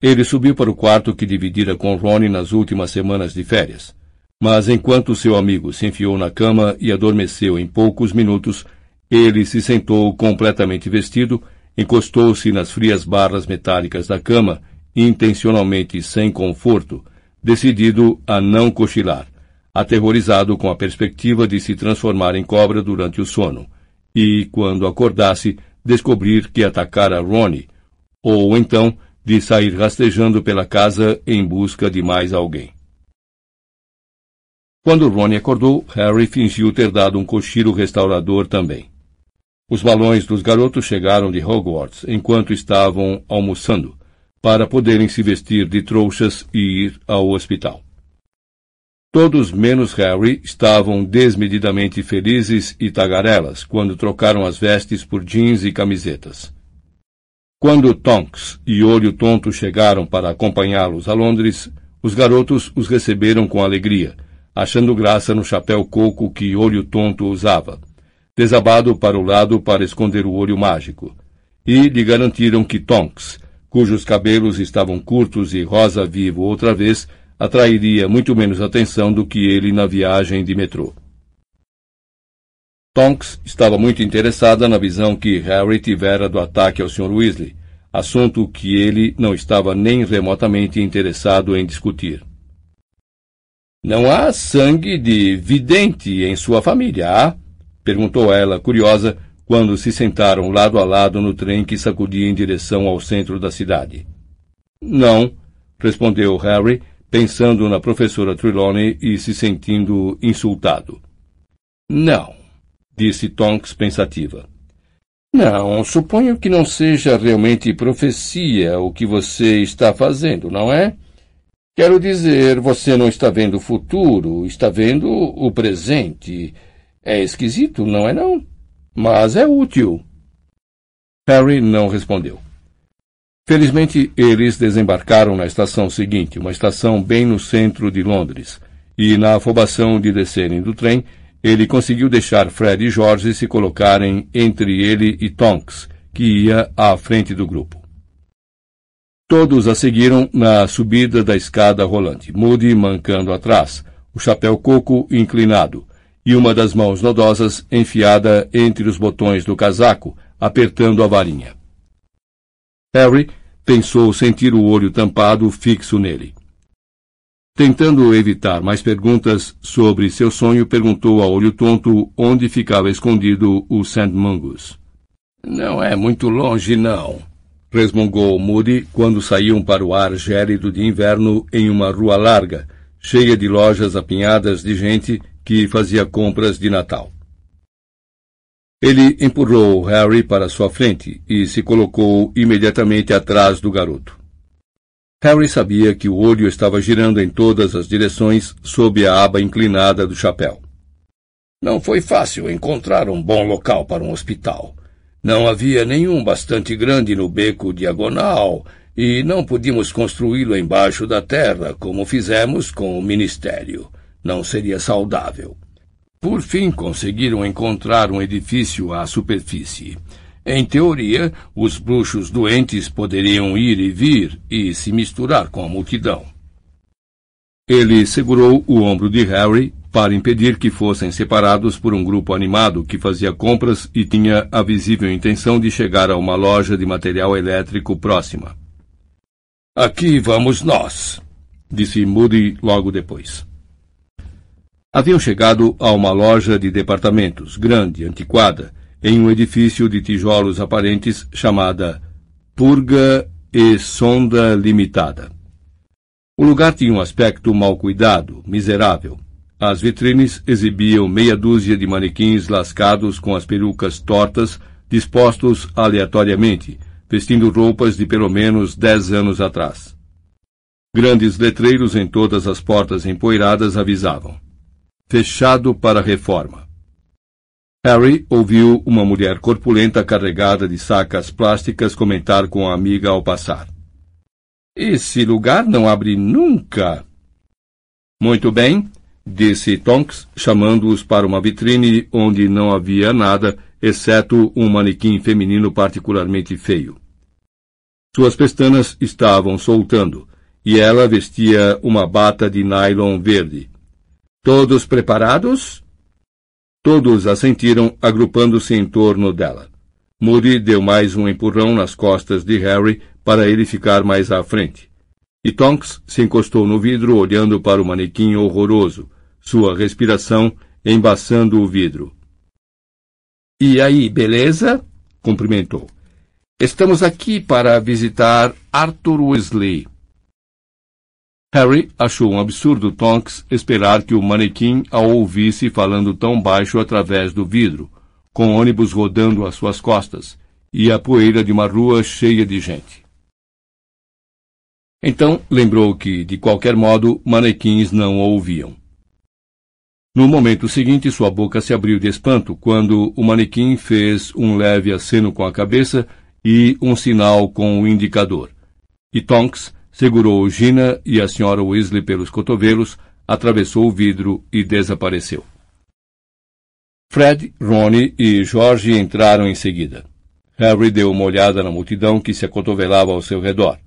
[SPEAKER 1] Ele subiu para o quarto que dividira com Ronnie nas últimas semanas de férias. Mas enquanto seu amigo se enfiou na cama e adormeceu em poucos minutos, ele se sentou completamente vestido, encostou-se nas frias barras metálicas da cama, intencionalmente sem conforto, decidido a não cochilar, aterrorizado com a perspectiva de se transformar em cobra durante o sono, e, quando acordasse, descobrir que atacara Ronnie, ou então de sair rastejando pela casa em busca de mais alguém. Quando Ronnie acordou, Harry fingiu ter dado um cochilo restaurador também. Os balões dos garotos chegaram de Hogwarts enquanto estavam almoçando, para poderem se vestir de trouxas e ir ao hospital. Todos menos Harry estavam desmedidamente felizes e tagarelas quando trocaram as vestes por jeans e camisetas. Quando Tonks e Olho Tonto chegaram para acompanhá-los a Londres, os garotos os receberam com alegria, achando graça no chapéu coco que Olho Tonto usava, desabado para o lado para esconder o olho mágico, e lhe garantiram que Tonks, cujos cabelos estavam curtos e rosa vivo outra vez, atrairia muito menos atenção do que ele na viagem de metrô. Tonks estava muito interessada na visão que Harry tivera do ataque ao Sr. Weasley, assunto que ele não estava nem remotamente interessado em discutir. Não há sangue de vidente em sua família, há? perguntou ela, curiosa, quando se sentaram lado a lado no trem que sacudia em direção ao centro da cidade. Não, respondeu Harry, pensando na professora Trelawney e se sentindo insultado. Não, disse Tonks pensativa. Não, suponho que não seja realmente profecia o que você está fazendo, não é? Quero dizer, você não está vendo o futuro, está vendo o presente. É esquisito, não é não? Mas é útil. Harry não respondeu. Felizmente, eles desembarcaram na estação seguinte, uma estação bem no centro de Londres, e na afobação de descerem do trem, ele conseguiu deixar Fred e George se colocarem entre ele e Tonks, que ia à frente do grupo. Todos a seguiram na subida da escada rolante, Moody mancando atrás, o chapéu coco inclinado, e uma das mãos nodosas enfiada entre os botões do casaco, apertando a varinha. Harry pensou sentir o olho tampado fixo nele. Tentando evitar mais perguntas sobre seu sonho, perguntou a olho tonto onde ficava escondido o St. Mungus. Não é muito longe, não, resmungou Moody quando saíam para o ar gélido de inverno em uma rua larga, cheia de lojas apinhadas de gente que fazia compras de Natal. Ele empurrou Harry para sua frente e se colocou imediatamente atrás do garoto. Harry sabia que o olho estava girando em todas as direções sob a aba inclinada do chapéu. Não foi fácil encontrar um bom local para um hospital. Não havia nenhum bastante grande no beco diagonal e não podíamos construí-lo embaixo da terra como fizemos com o ministério. Não seria saudável. Por fim, conseguiram encontrar um edifício à superfície. Em teoria, os bruxos doentes poderiam ir e vir e se misturar com a multidão. Ele segurou o ombro de Harry para impedir que fossem separados por um grupo animado que fazia compras e tinha a visível intenção de chegar a uma loja de material elétrico próxima. Aqui vamos nós, disse Moody logo depois. Haviam chegado a uma loja de departamentos, grande, antiquada, em um edifício de tijolos aparentes chamada Purga e Sonda Limitada. O lugar tinha um aspecto mal cuidado, miserável. As vitrines exibiam meia dúzia de manequins lascados com as perucas tortas, dispostos aleatoriamente, vestindo roupas de pelo menos dez anos atrás. Grandes letreiros em todas as portas empoeiradas avisavam fechado para reforma. Harry ouviu uma mulher corpulenta carregada de sacas plásticas comentar com a amiga ao passar. Esse lugar não abre nunca. Muito bem, disse Tonks, chamando-os para uma vitrine onde não havia nada, exceto um manequim feminino particularmente feio. Suas pestanas estavam soltando, e ela vestia uma bata de nylon verde. Todos preparados? Todos assentiram, agrupando-se em torno dela. Moody deu mais um empurrão nas costas de Harry para ele ficar mais à frente. E Tonks se encostou no vidro olhando para o manequim horroroso, sua respiração embaçando o vidro. E aí, beleza? cumprimentou. Estamos aqui para visitar Arthur Weasley. Harry achou um absurdo Tonks esperar que o manequim a ouvisse falando tão baixo através do vidro, com ônibus rodando às suas costas e a poeira de uma rua cheia de gente. Então lembrou que, de qualquer modo, manequins não o ouviam. No momento seguinte, sua boca se abriu de espanto quando o manequim fez um leve aceno com a cabeça e um sinal com o indicador. E Tonks segurou Gina e a senhora Weasley pelos cotovelos, atravessou o vidro e desapareceu. Fred, Ronnie e George entraram em seguida. Harry deu uma olhada na multidão que se acotovelava ao seu redor.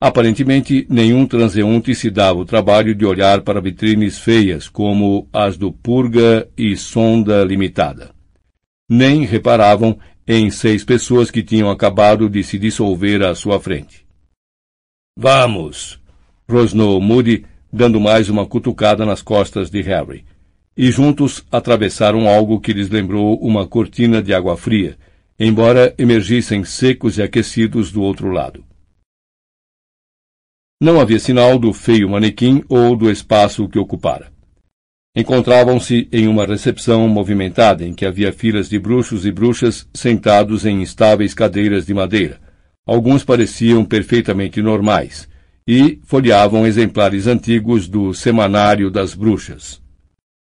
[SPEAKER 1] Aparentemente, nenhum transeunte se dava o trabalho de olhar para vitrines feias como as do Purga e Sonda Limitada. Nem reparavam em seis pessoas que tinham acabado de se dissolver à sua frente. Vamos! rosnou Moody, dando mais uma cutucada nas costas de Harry. E juntos atravessaram algo que lhes lembrou uma cortina de água fria, embora emergissem secos e aquecidos do outro lado. Não havia sinal do feio manequim ou do espaço que ocupara. Encontravam-se em uma recepção movimentada em que havia filas de bruxos e bruxas sentados em instáveis cadeiras de madeira. Alguns pareciam perfeitamente normais e folheavam exemplares antigos do Semanário das Bruxas.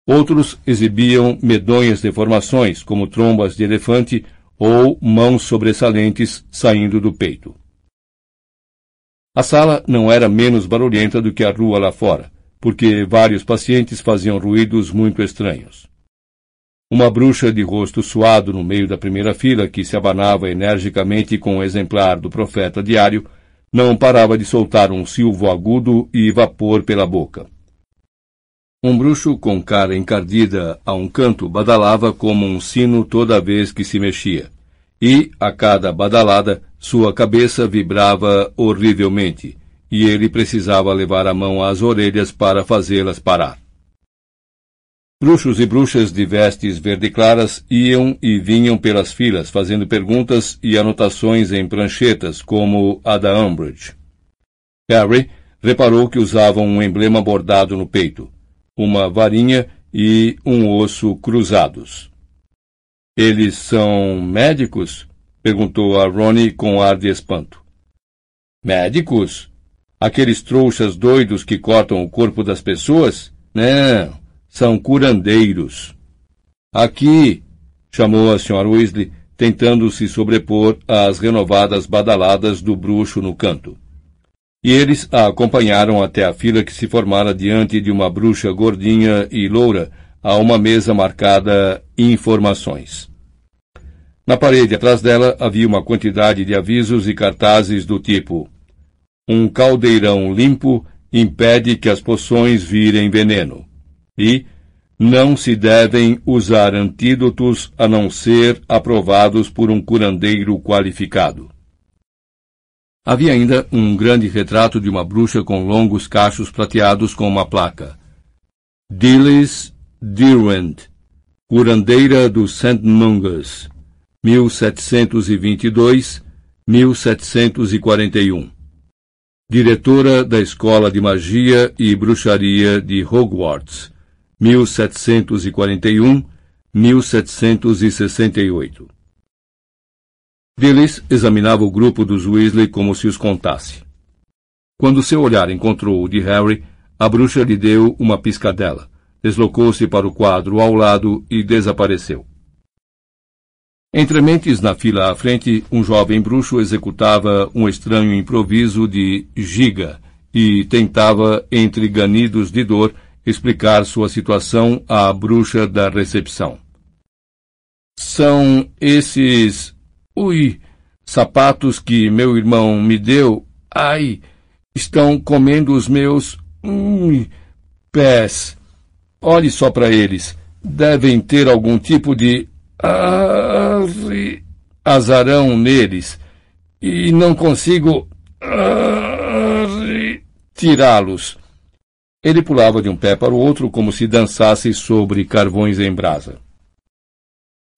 [SPEAKER 1] Outros exibiam medonhas deformações, como trombas de elefante ou mãos sobressalentes saindo do peito. A sala não era menos barulhenta do que a rua lá fora, porque vários pacientes faziam ruídos muito estranhos. Uma bruxa de rosto suado no meio da primeira fila, que se abanava energicamente com um exemplar do Profeta Diário, não parava de soltar um silvo agudo e vapor pela boca. Um bruxo com cara encardida a um canto badalava como um sino toda vez que se mexia, e, a cada badalada, sua cabeça vibrava horrivelmente, e ele precisava levar a mão às orelhas para fazê-las parar. Bruxos e bruxas de vestes verde claras iam e vinham pelas filas, fazendo perguntas e anotações em pranchetas, como a da Umbridge. Harry reparou que usavam um emblema bordado no peito, uma varinha e um osso cruzados. Eles são médicos? Perguntou a Ronnie com ar de espanto. Médicos? Aqueles trouxas doidos que cortam o corpo das pessoas? Não, são curandeiros. Aqui, chamou a Sra. Weasley, tentando se sobrepor às renovadas badaladas do bruxo no canto. E eles a acompanharam até a fila que se formara diante de uma bruxa gordinha e loura a uma mesa marcada Informações. Na parede atrás dela havia uma quantidade de avisos e cartazes do tipo: Um caldeirão limpo impede que as poções virem veneno. E não se devem usar antídotos a não ser aprovados por um curandeiro qualificado. Havia ainda um grande retrato de uma bruxa com longos cachos prateados com uma placa. Dillis Derwent, curandeira do St. Mungus, 1722-1741. Diretora da Escola de Magia e Bruxaria de Hogwarts, 1741-1768. Dillis examinava o grupo dos Weasley como se os contasse. Quando seu olhar encontrou o de Harry, a bruxa lhe deu uma piscadela, deslocou-se para o quadro ao lado e desapareceu. Entre mentes, na fila à frente, um jovem bruxo executava um estranho improviso de giga e tentava, entre ganidos de dor, explicar sua situação à bruxa da recepção. São esses. Ui! Sapatos que meu irmão me deu. Ai! Estão comendo os meus. Ui! Pés. Olhe só para eles. Devem ter algum tipo de. Azarão neles. E não consigo. tirá-los. Ele pulava de um pé para o outro como se dançasse sobre carvões em brasa.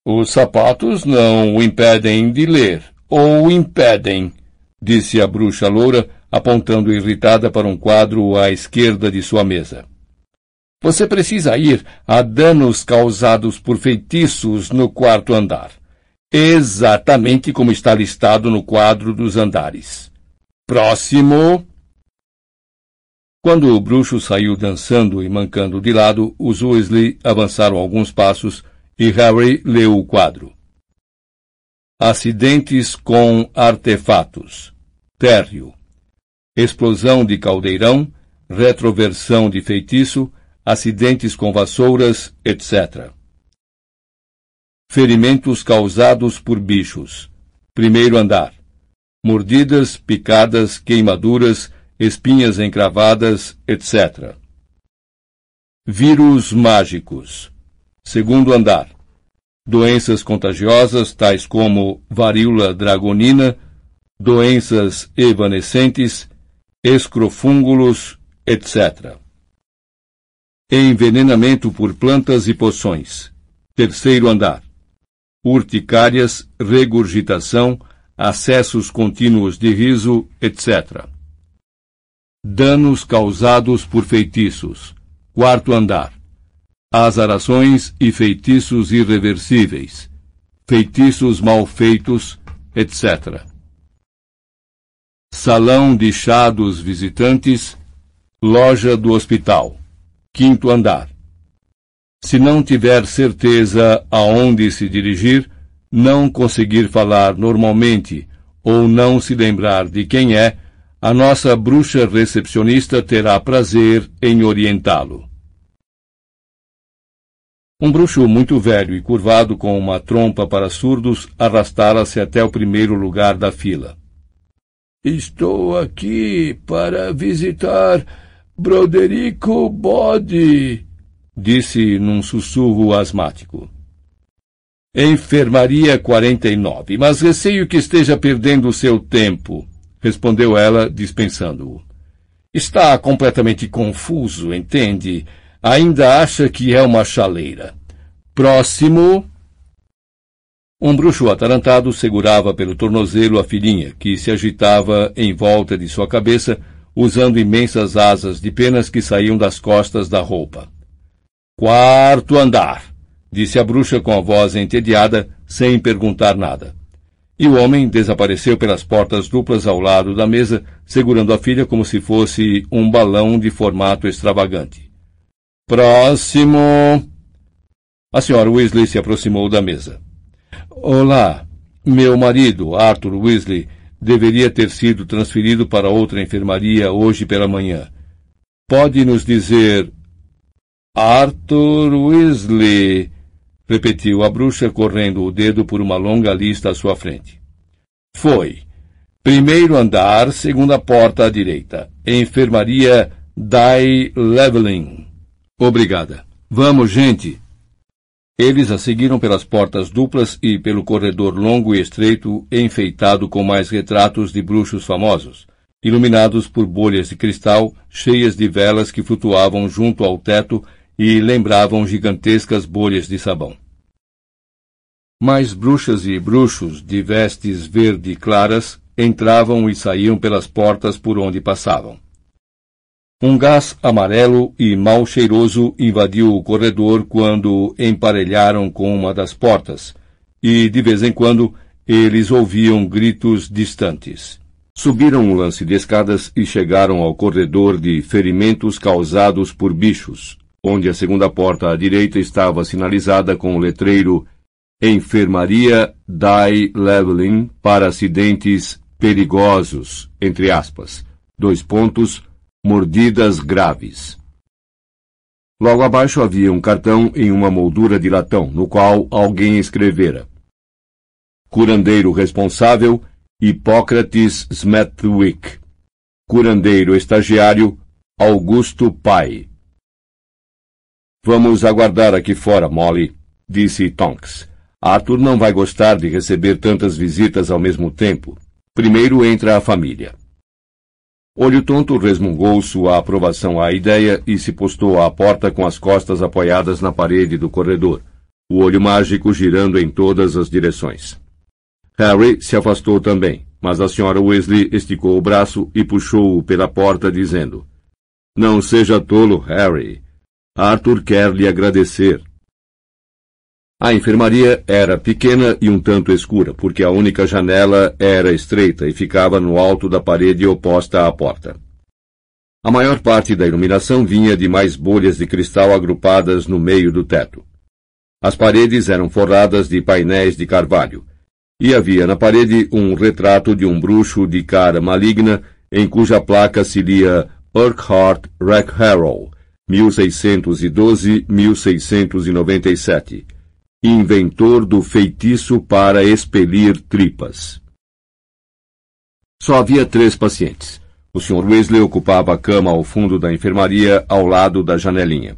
[SPEAKER 1] Os sapatos não o impedem de ler, ou o impedem, disse a bruxa loura, apontando irritada para um quadro à esquerda de sua mesa. Você precisa ir a danos causados por feitiços no quarto andar. Exatamente como está listado no quadro dos andares. Próximo. Quando o bruxo saiu dançando e mancando de lado, os Weasley avançaram alguns passos e Harry leu o quadro. Acidentes com artefatos. Térreo. Explosão de caldeirão, retroversão de feitiço, acidentes com vassouras, etc. Ferimentos causados por bichos. Primeiro andar. Mordidas, picadas, queimaduras, espinhas encravadas, etc. Vírus mágicos. Segundo andar. Doenças contagiosas tais como varíola dragonina, doenças evanescentes, escrofúngulos, etc. Envenenamento por plantas e poções. Terceiro andar. Urticárias, regurgitação, acessos contínuos de riso, etc. Danos causados por feitiços. Quarto andar. Azarações e feitiços irreversíveis. Feitiços mal feitos, etc. Salão de chá dos visitantes. Loja do hospital. Quinto andar. Se não tiver certeza aonde se dirigir, não conseguir falar normalmente ou não se lembrar de quem é, a nossa bruxa recepcionista terá prazer em orientá-lo. Um bruxo muito velho e curvado com uma trompa para surdos arrastara-se até o primeiro lugar da fila. Estou aqui para visitar Broderico Bode, disse num sussurro asmático. Enfermaria 49, mas receio que esteja perdendo o seu tempo respondeu ela, dispensando-o. Está completamente confuso, entende? Ainda acha que é uma chaleira. Próximo. Um bruxo atarantado segurava pelo tornozelo a filhinha, que se agitava em volta de sua cabeça, usando imensas asas de penas que saíam das costas da roupa. Quarto andar, disse a bruxa com a voz entediada, sem perguntar nada e o homem desapareceu pelas portas duplas ao lado da mesa, segurando a filha como se fosse um balão de formato extravagante. Próximo! A senhora Weasley se aproximou da mesa. Olá, meu marido, Arthur Weasley, deveria ter sido transferido para outra enfermaria hoje pela manhã. Pode nos dizer. Arthur Weasley, repetiu a bruxa, correndo o dedo por uma longa lista à sua frente. Foi. Primeiro andar, segunda porta à direita. Enfermaria Dai Leveling. Obrigada. Vamos, gente. Eles a seguiram pelas portas duplas e pelo corredor longo e estreito, enfeitado com mais retratos de bruxos famosos, iluminados por bolhas de cristal cheias de velas que flutuavam junto ao teto e lembravam gigantescas bolhas de sabão. Mais bruxas e bruxos de vestes verde claras entravam e saíam pelas portas por onde passavam. Um gás amarelo e mal cheiroso invadiu o corredor quando emparelharam com uma das portas, e de vez em quando eles ouviam gritos distantes. Subiram um lance de escadas e chegaram ao corredor de ferimentos causados por bichos, onde a segunda porta à direita estava sinalizada com o letreiro Enfermaria Dye Leveling para acidentes perigosos, entre aspas, dois pontos, mordidas graves.
[SPEAKER 2] Logo abaixo havia um cartão em uma moldura de latão, no qual alguém escrevera: Curandeiro responsável, Hipócrates Smethwick. Curandeiro estagiário, Augusto Pai. Vamos aguardar aqui fora, Molly, disse Tonks. Arthur não vai gostar de receber tantas visitas ao mesmo tempo. Primeiro entra a família. Olho Tonto resmungou sua aprovação à ideia e se postou à porta com as costas apoiadas na parede do corredor, o olho mágico girando em todas as direções. Harry se afastou também, mas a senhora Weasley esticou o braço e puxou-o pela porta, dizendo: Não seja tolo, Harry. Arthur quer lhe agradecer. A enfermaria era pequena e um tanto escura, porque a única janela era estreita e ficava no alto da parede oposta à porta. A maior parte da iluminação vinha de mais bolhas de cristal agrupadas no meio do teto. As paredes eram forradas de painéis de carvalho, e havia na parede um retrato de um bruxo de cara maligna em cuja placa se lia Urquhart Rackharrow, 1612-1697 inventor do feitiço para expelir tripas. Só havia três pacientes. O Sr. Weasley ocupava a cama ao fundo da enfermaria, ao lado da janelinha.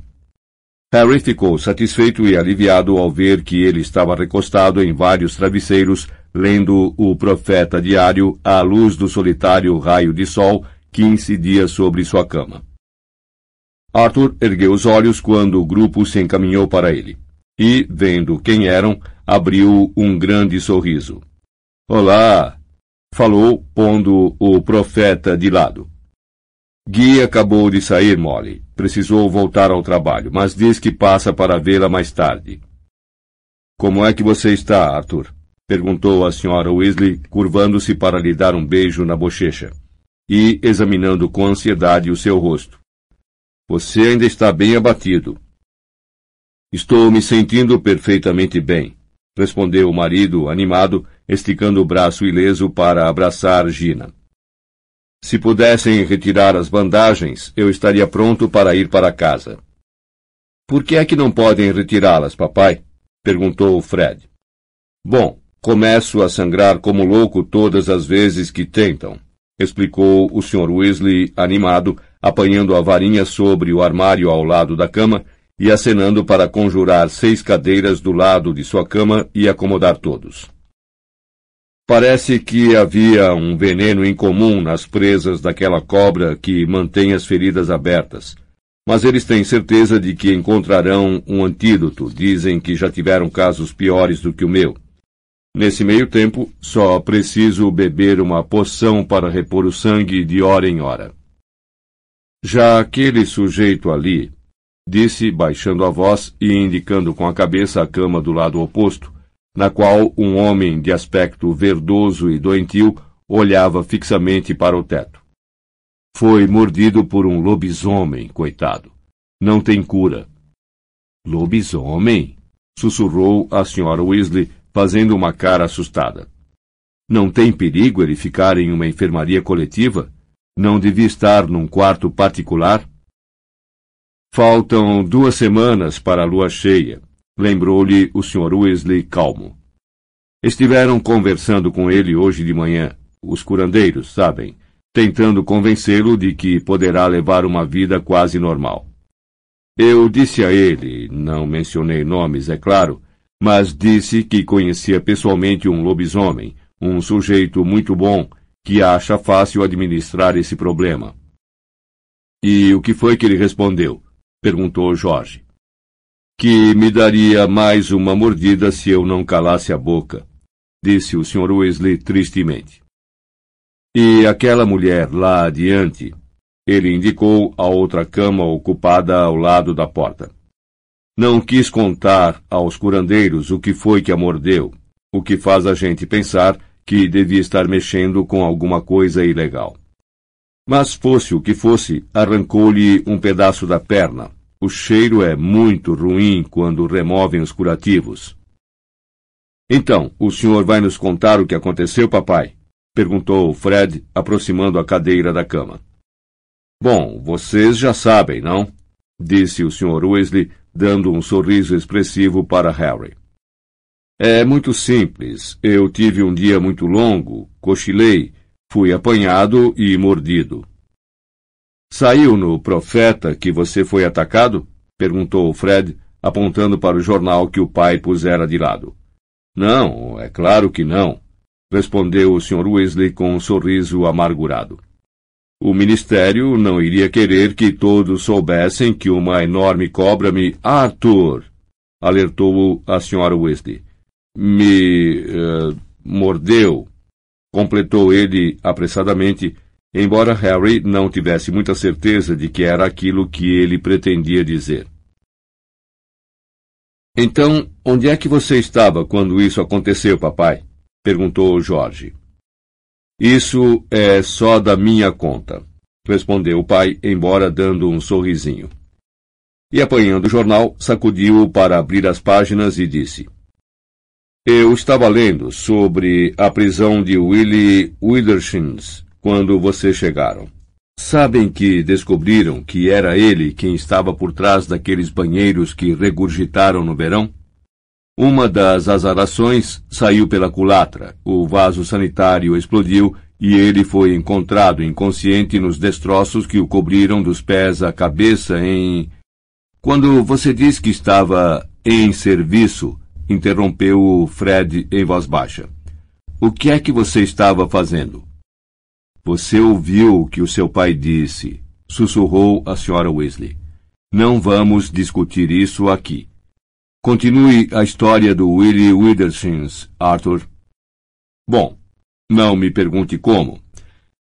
[SPEAKER 2] Harry ficou satisfeito e aliviado ao ver que ele estava recostado em vários travesseiros, lendo o Profeta Diário à luz do solitário raio de sol que incidia sobre sua cama. Arthur ergueu os olhos quando o grupo se encaminhou para ele e, vendo quem eram, abriu um grande sorriso. Olá! falou, pondo o profeta de lado. Guy acabou de sair, Molly. Precisou voltar ao trabalho, mas diz que passa para vê-la mais tarde. Como é que você está, Arthur? perguntou a senhora Weasley, curvando-se para lhe dar um beijo na bochecha e examinando com ansiedade o seu rosto. Você ainda está bem abatido. Estou me sentindo perfeitamente bem, respondeu o marido, animado, esticando o braço ileso para abraçar Gina. Se pudessem retirar as bandagens, eu estaria pronto para ir para casa. Por que é que não podem retirá-las, papai? perguntou Fred. Bom, começo a sangrar como louco todas as vezes que tentam, explicou o Sr. Weasley, animado, apanhando a varinha sobre o armário ao lado da cama e acenando para conjurar seis cadeiras do lado de sua cama e acomodar todos. Parece que havia um veneno incomum nas presas daquela cobra que mantém as feridas abertas. Mas eles têm certeza de que encontrarão um antídoto. Dizem que já tiveram casos piores do que o meu. Nesse meio tempo, só preciso beber uma poção para repor o sangue de hora em hora. Já aquele sujeito ali, disse, baixando a voz e indicando com a cabeça a cama do lado oposto, na qual um homem de aspecto verdoso e doentio olhava fixamente para o teto. Foi mordido por um lobisomem, coitado. Não tem cura. Lobisomem? sussurrou a senhora Weasley, fazendo uma cara assustada. Não tem perigo ele ficar em uma enfermaria coletiva? Não devia estar num quarto particular? Faltam duas semanas para a lua cheia, lembrou-lhe o Sr. Weasley calmo. Estiveram conversando com ele hoje de manhã, os curandeiros, sabem, tentando convencê-lo de que poderá levar uma vida quase normal. Eu disse a ele, não mencionei nomes, é claro, mas disse que conhecia pessoalmente um lobisomem, um sujeito muito bom, que acha fácil administrar esse problema. E o que foi que ele respondeu? Perguntou Jorge. Que me daria mais uma mordida se eu não calasse a boca, disse o Sr. Weasley tristemente. E aquela mulher lá adiante, ele indicou a outra cama ocupada ao lado da porta. Não quis contar aos curandeiros o que foi que a mordeu, o que faz a gente pensar que devia estar mexendo com alguma coisa ilegal. Mas fosse o que fosse, arrancou-lhe um pedaço da perna. O cheiro é muito ruim quando removem os curativos. Então, o senhor vai nos contar o que aconteceu, papai? perguntou Fred, aproximando a cadeira da cama. Bom, vocês já sabem, não? disse o Sr. Weasley, dando um sorriso expressivo para Harry. É muito simples. Eu tive um dia muito longo, cochilei, fui apanhado e mordido. Saiu no Profeta que você foi atacado? perguntou Fred, apontando para o jornal que o pai pusera de lado. Não, é claro que não, respondeu o Sr. Weasley com um sorriso amargurado. O ministério não iria querer que todos soubessem que uma enorme cobra me. Arthur! alertou a Sra. Weasley me uh, mordeu, completou ele apressadamente, embora Harry não tivesse muita certeza de que era aquilo que ele pretendia dizer. Então, onde é que você estava quando isso aconteceu, papai? perguntou Jorge. Isso é só da minha conta, respondeu o pai, embora dando um sorrisinho. E apanhando o jornal, sacudiu-o para abrir as páginas e disse: eu estava lendo sobre a prisão de Willie Withershins quando vocês chegaram. Sabem que descobriram que era ele quem estava por trás daqueles banheiros que regurgitaram no verão? Uma das azarações saiu pela culatra, o vaso sanitário explodiu e ele foi encontrado inconsciente nos destroços que o cobriram dos pés à cabeça em. Quando você diz que estava em serviço, interrompeu Fred em voz baixa. O que é que você estava fazendo? Você ouviu o que o seu pai disse, sussurrou a senhora Weasley. Não vamos discutir isso aqui. Continue a história do Willie Withershins, Arthur. Bom, não me pergunte como,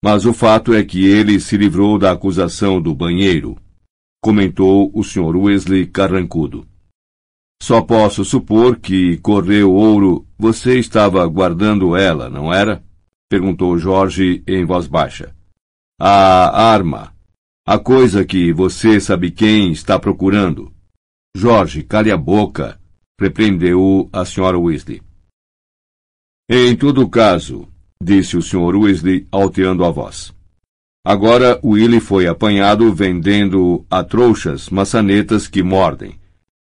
[SPEAKER 2] mas o fato é que ele se livrou da acusação do banheiro, comentou o Sr. Weasley carrancudo. Só posso supor que correu ouro. Você estava guardando ela, não era? perguntou Jorge em voz baixa. A arma. A coisa que você sabe quem está procurando. Jorge, cale a boca, repreendeu a Sra. Weasley. Em todo caso, disse o Sr. Weasley, alteando a voz. Agora Willie foi apanhado vendendo a trouxas maçanetas que mordem.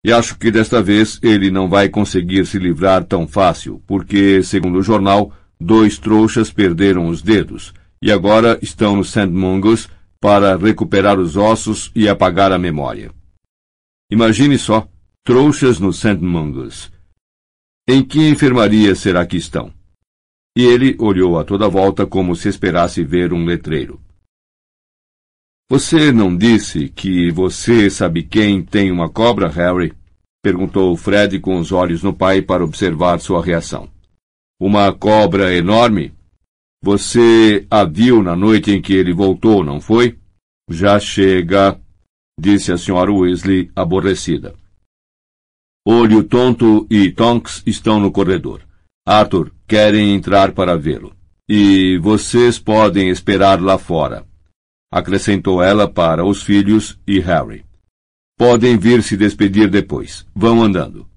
[SPEAKER 2] E acho que desta vez ele não vai conseguir se livrar tão fácil, porque, segundo o jornal, dois trouxas perderam os dedos e agora estão no St. Mungus para recuperar os ossos e apagar a memória. Imagine só, trouxas no St. Mungus. Em que enfermaria será que estão? E ele olhou a toda volta como se esperasse ver um letreiro. Você não disse que você sabe quem tem uma cobra, Harry? perguntou Fred com os olhos no pai para observar sua reação. Uma cobra enorme? Você a viu na noite em que ele voltou, não foi? Já chega, disse a senhora Weasley, aborrecida. Olho Tonto e Tonks estão no corredor. Arthur, querem entrar para vê-lo. E vocês podem esperar lá fora acrescentou ela para os filhos e Harry. Podem vir se despedir depois. Vão andando.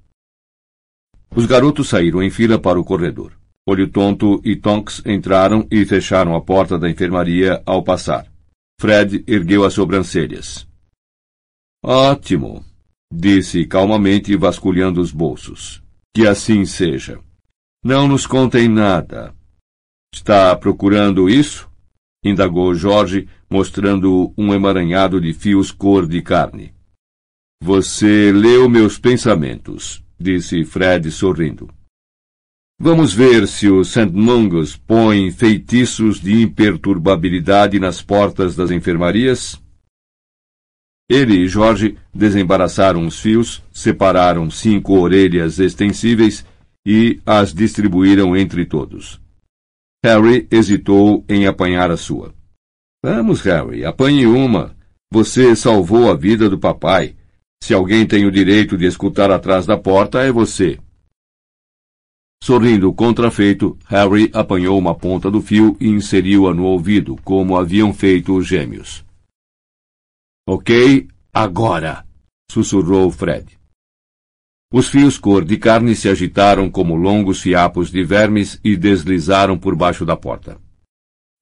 [SPEAKER 2] Os garotos saíram em fila para o corredor. Olho Tonto e Tonks entraram e fecharam a porta da enfermaria ao passar. Fred ergueu as sobrancelhas. Ótimo, disse calmamente, vasculhando os bolsos. Que assim seja. Não nos contem nada. Está procurando isso? Indagou Jorge, mostrando um emaranhado de fios cor de carne. Você leu meus pensamentos, disse Fred sorrindo. Vamos ver se o St. Mungus põe feitiços de imperturbabilidade nas portas das enfermarias? Ele e Jorge desembaraçaram os fios, separaram cinco orelhas extensíveis e as distribuíram entre todos. Harry hesitou em apanhar a sua. Vamos, Harry, apanhe uma. Você salvou a vida do papai. Se alguém tem o direito de escutar atrás da porta, é você. Sorrindo contrafeito, Harry apanhou uma ponta do fio e inseriu-a no ouvido, como haviam feito os gêmeos. Ok, agora! sussurrou Fred. Os fios cor de carne se agitaram como longos fiapos de vermes e deslizaram por baixo da porta.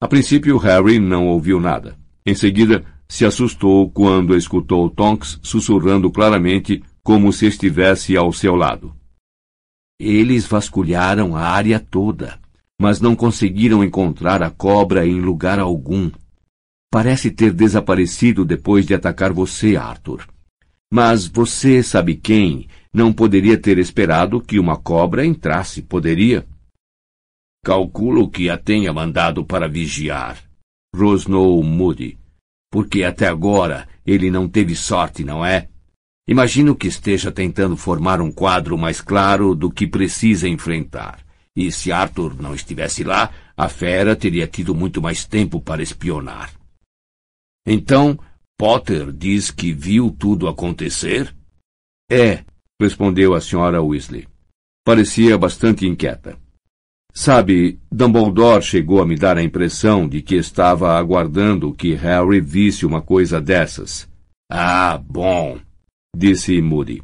[SPEAKER 2] A princípio, Harry não ouviu nada. Em seguida,
[SPEAKER 1] se assustou quando escutou Tonks sussurrando claramente como se estivesse ao seu lado. Eles vasculharam a área toda, mas não conseguiram encontrar a cobra em lugar algum. Parece ter desaparecido depois de atacar você, Arthur. Mas você sabe quem não poderia ter esperado que uma cobra entrasse, poderia?
[SPEAKER 2] Calculo que a tenha mandado para vigiar, rosnou Moody. Porque até agora ele não teve sorte, não é? Imagino que esteja tentando formar um quadro mais claro do que precisa enfrentar. E se Arthur não estivesse lá, a fera teria tido muito mais tempo para espionar. Então, Potter diz que viu tudo acontecer?
[SPEAKER 1] É, respondeu a senhora Weasley. Parecia bastante inquieta. Sabe, Dumbledore chegou a me dar a impressão de que estava aguardando que Harry visse uma coisa dessas.
[SPEAKER 2] Ah, bom, disse Moody.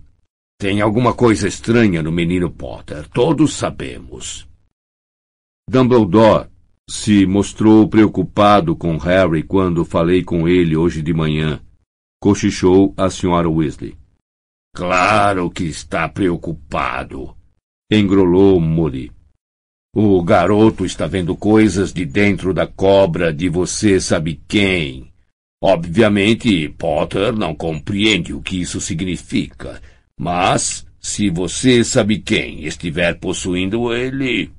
[SPEAKER 2] Tem alguma coisa estranha no menino Potter, todos sabemos.
[SPEAKER 1] Dumbledore se mostrou preocupado com Harry quando falei com ele hoje de manhã, cochichou a senhora Weasley.
[SPEAKER 2] Claro que está preocupado, engrolou Moody. O garoto está vendo coisas de dentro da cobra de você sabe quem. Obviamente, Potter não compreende o que isso significa, mas se você sabe quem estiver possuindo ele.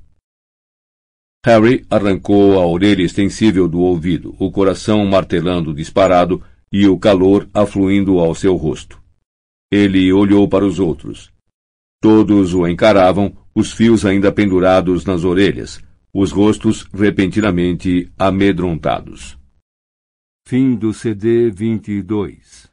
[SPEAKER 1] Harry arrancou a orelha extensível do ouvido, o coração martelando disparado e o calor afluindo ao seu rosto. Ele olhou para os outros. Todos o encaravam, os fios ainda pendurados nas orelhas, os rostos repentinamente amedrontados. Fim do CD 22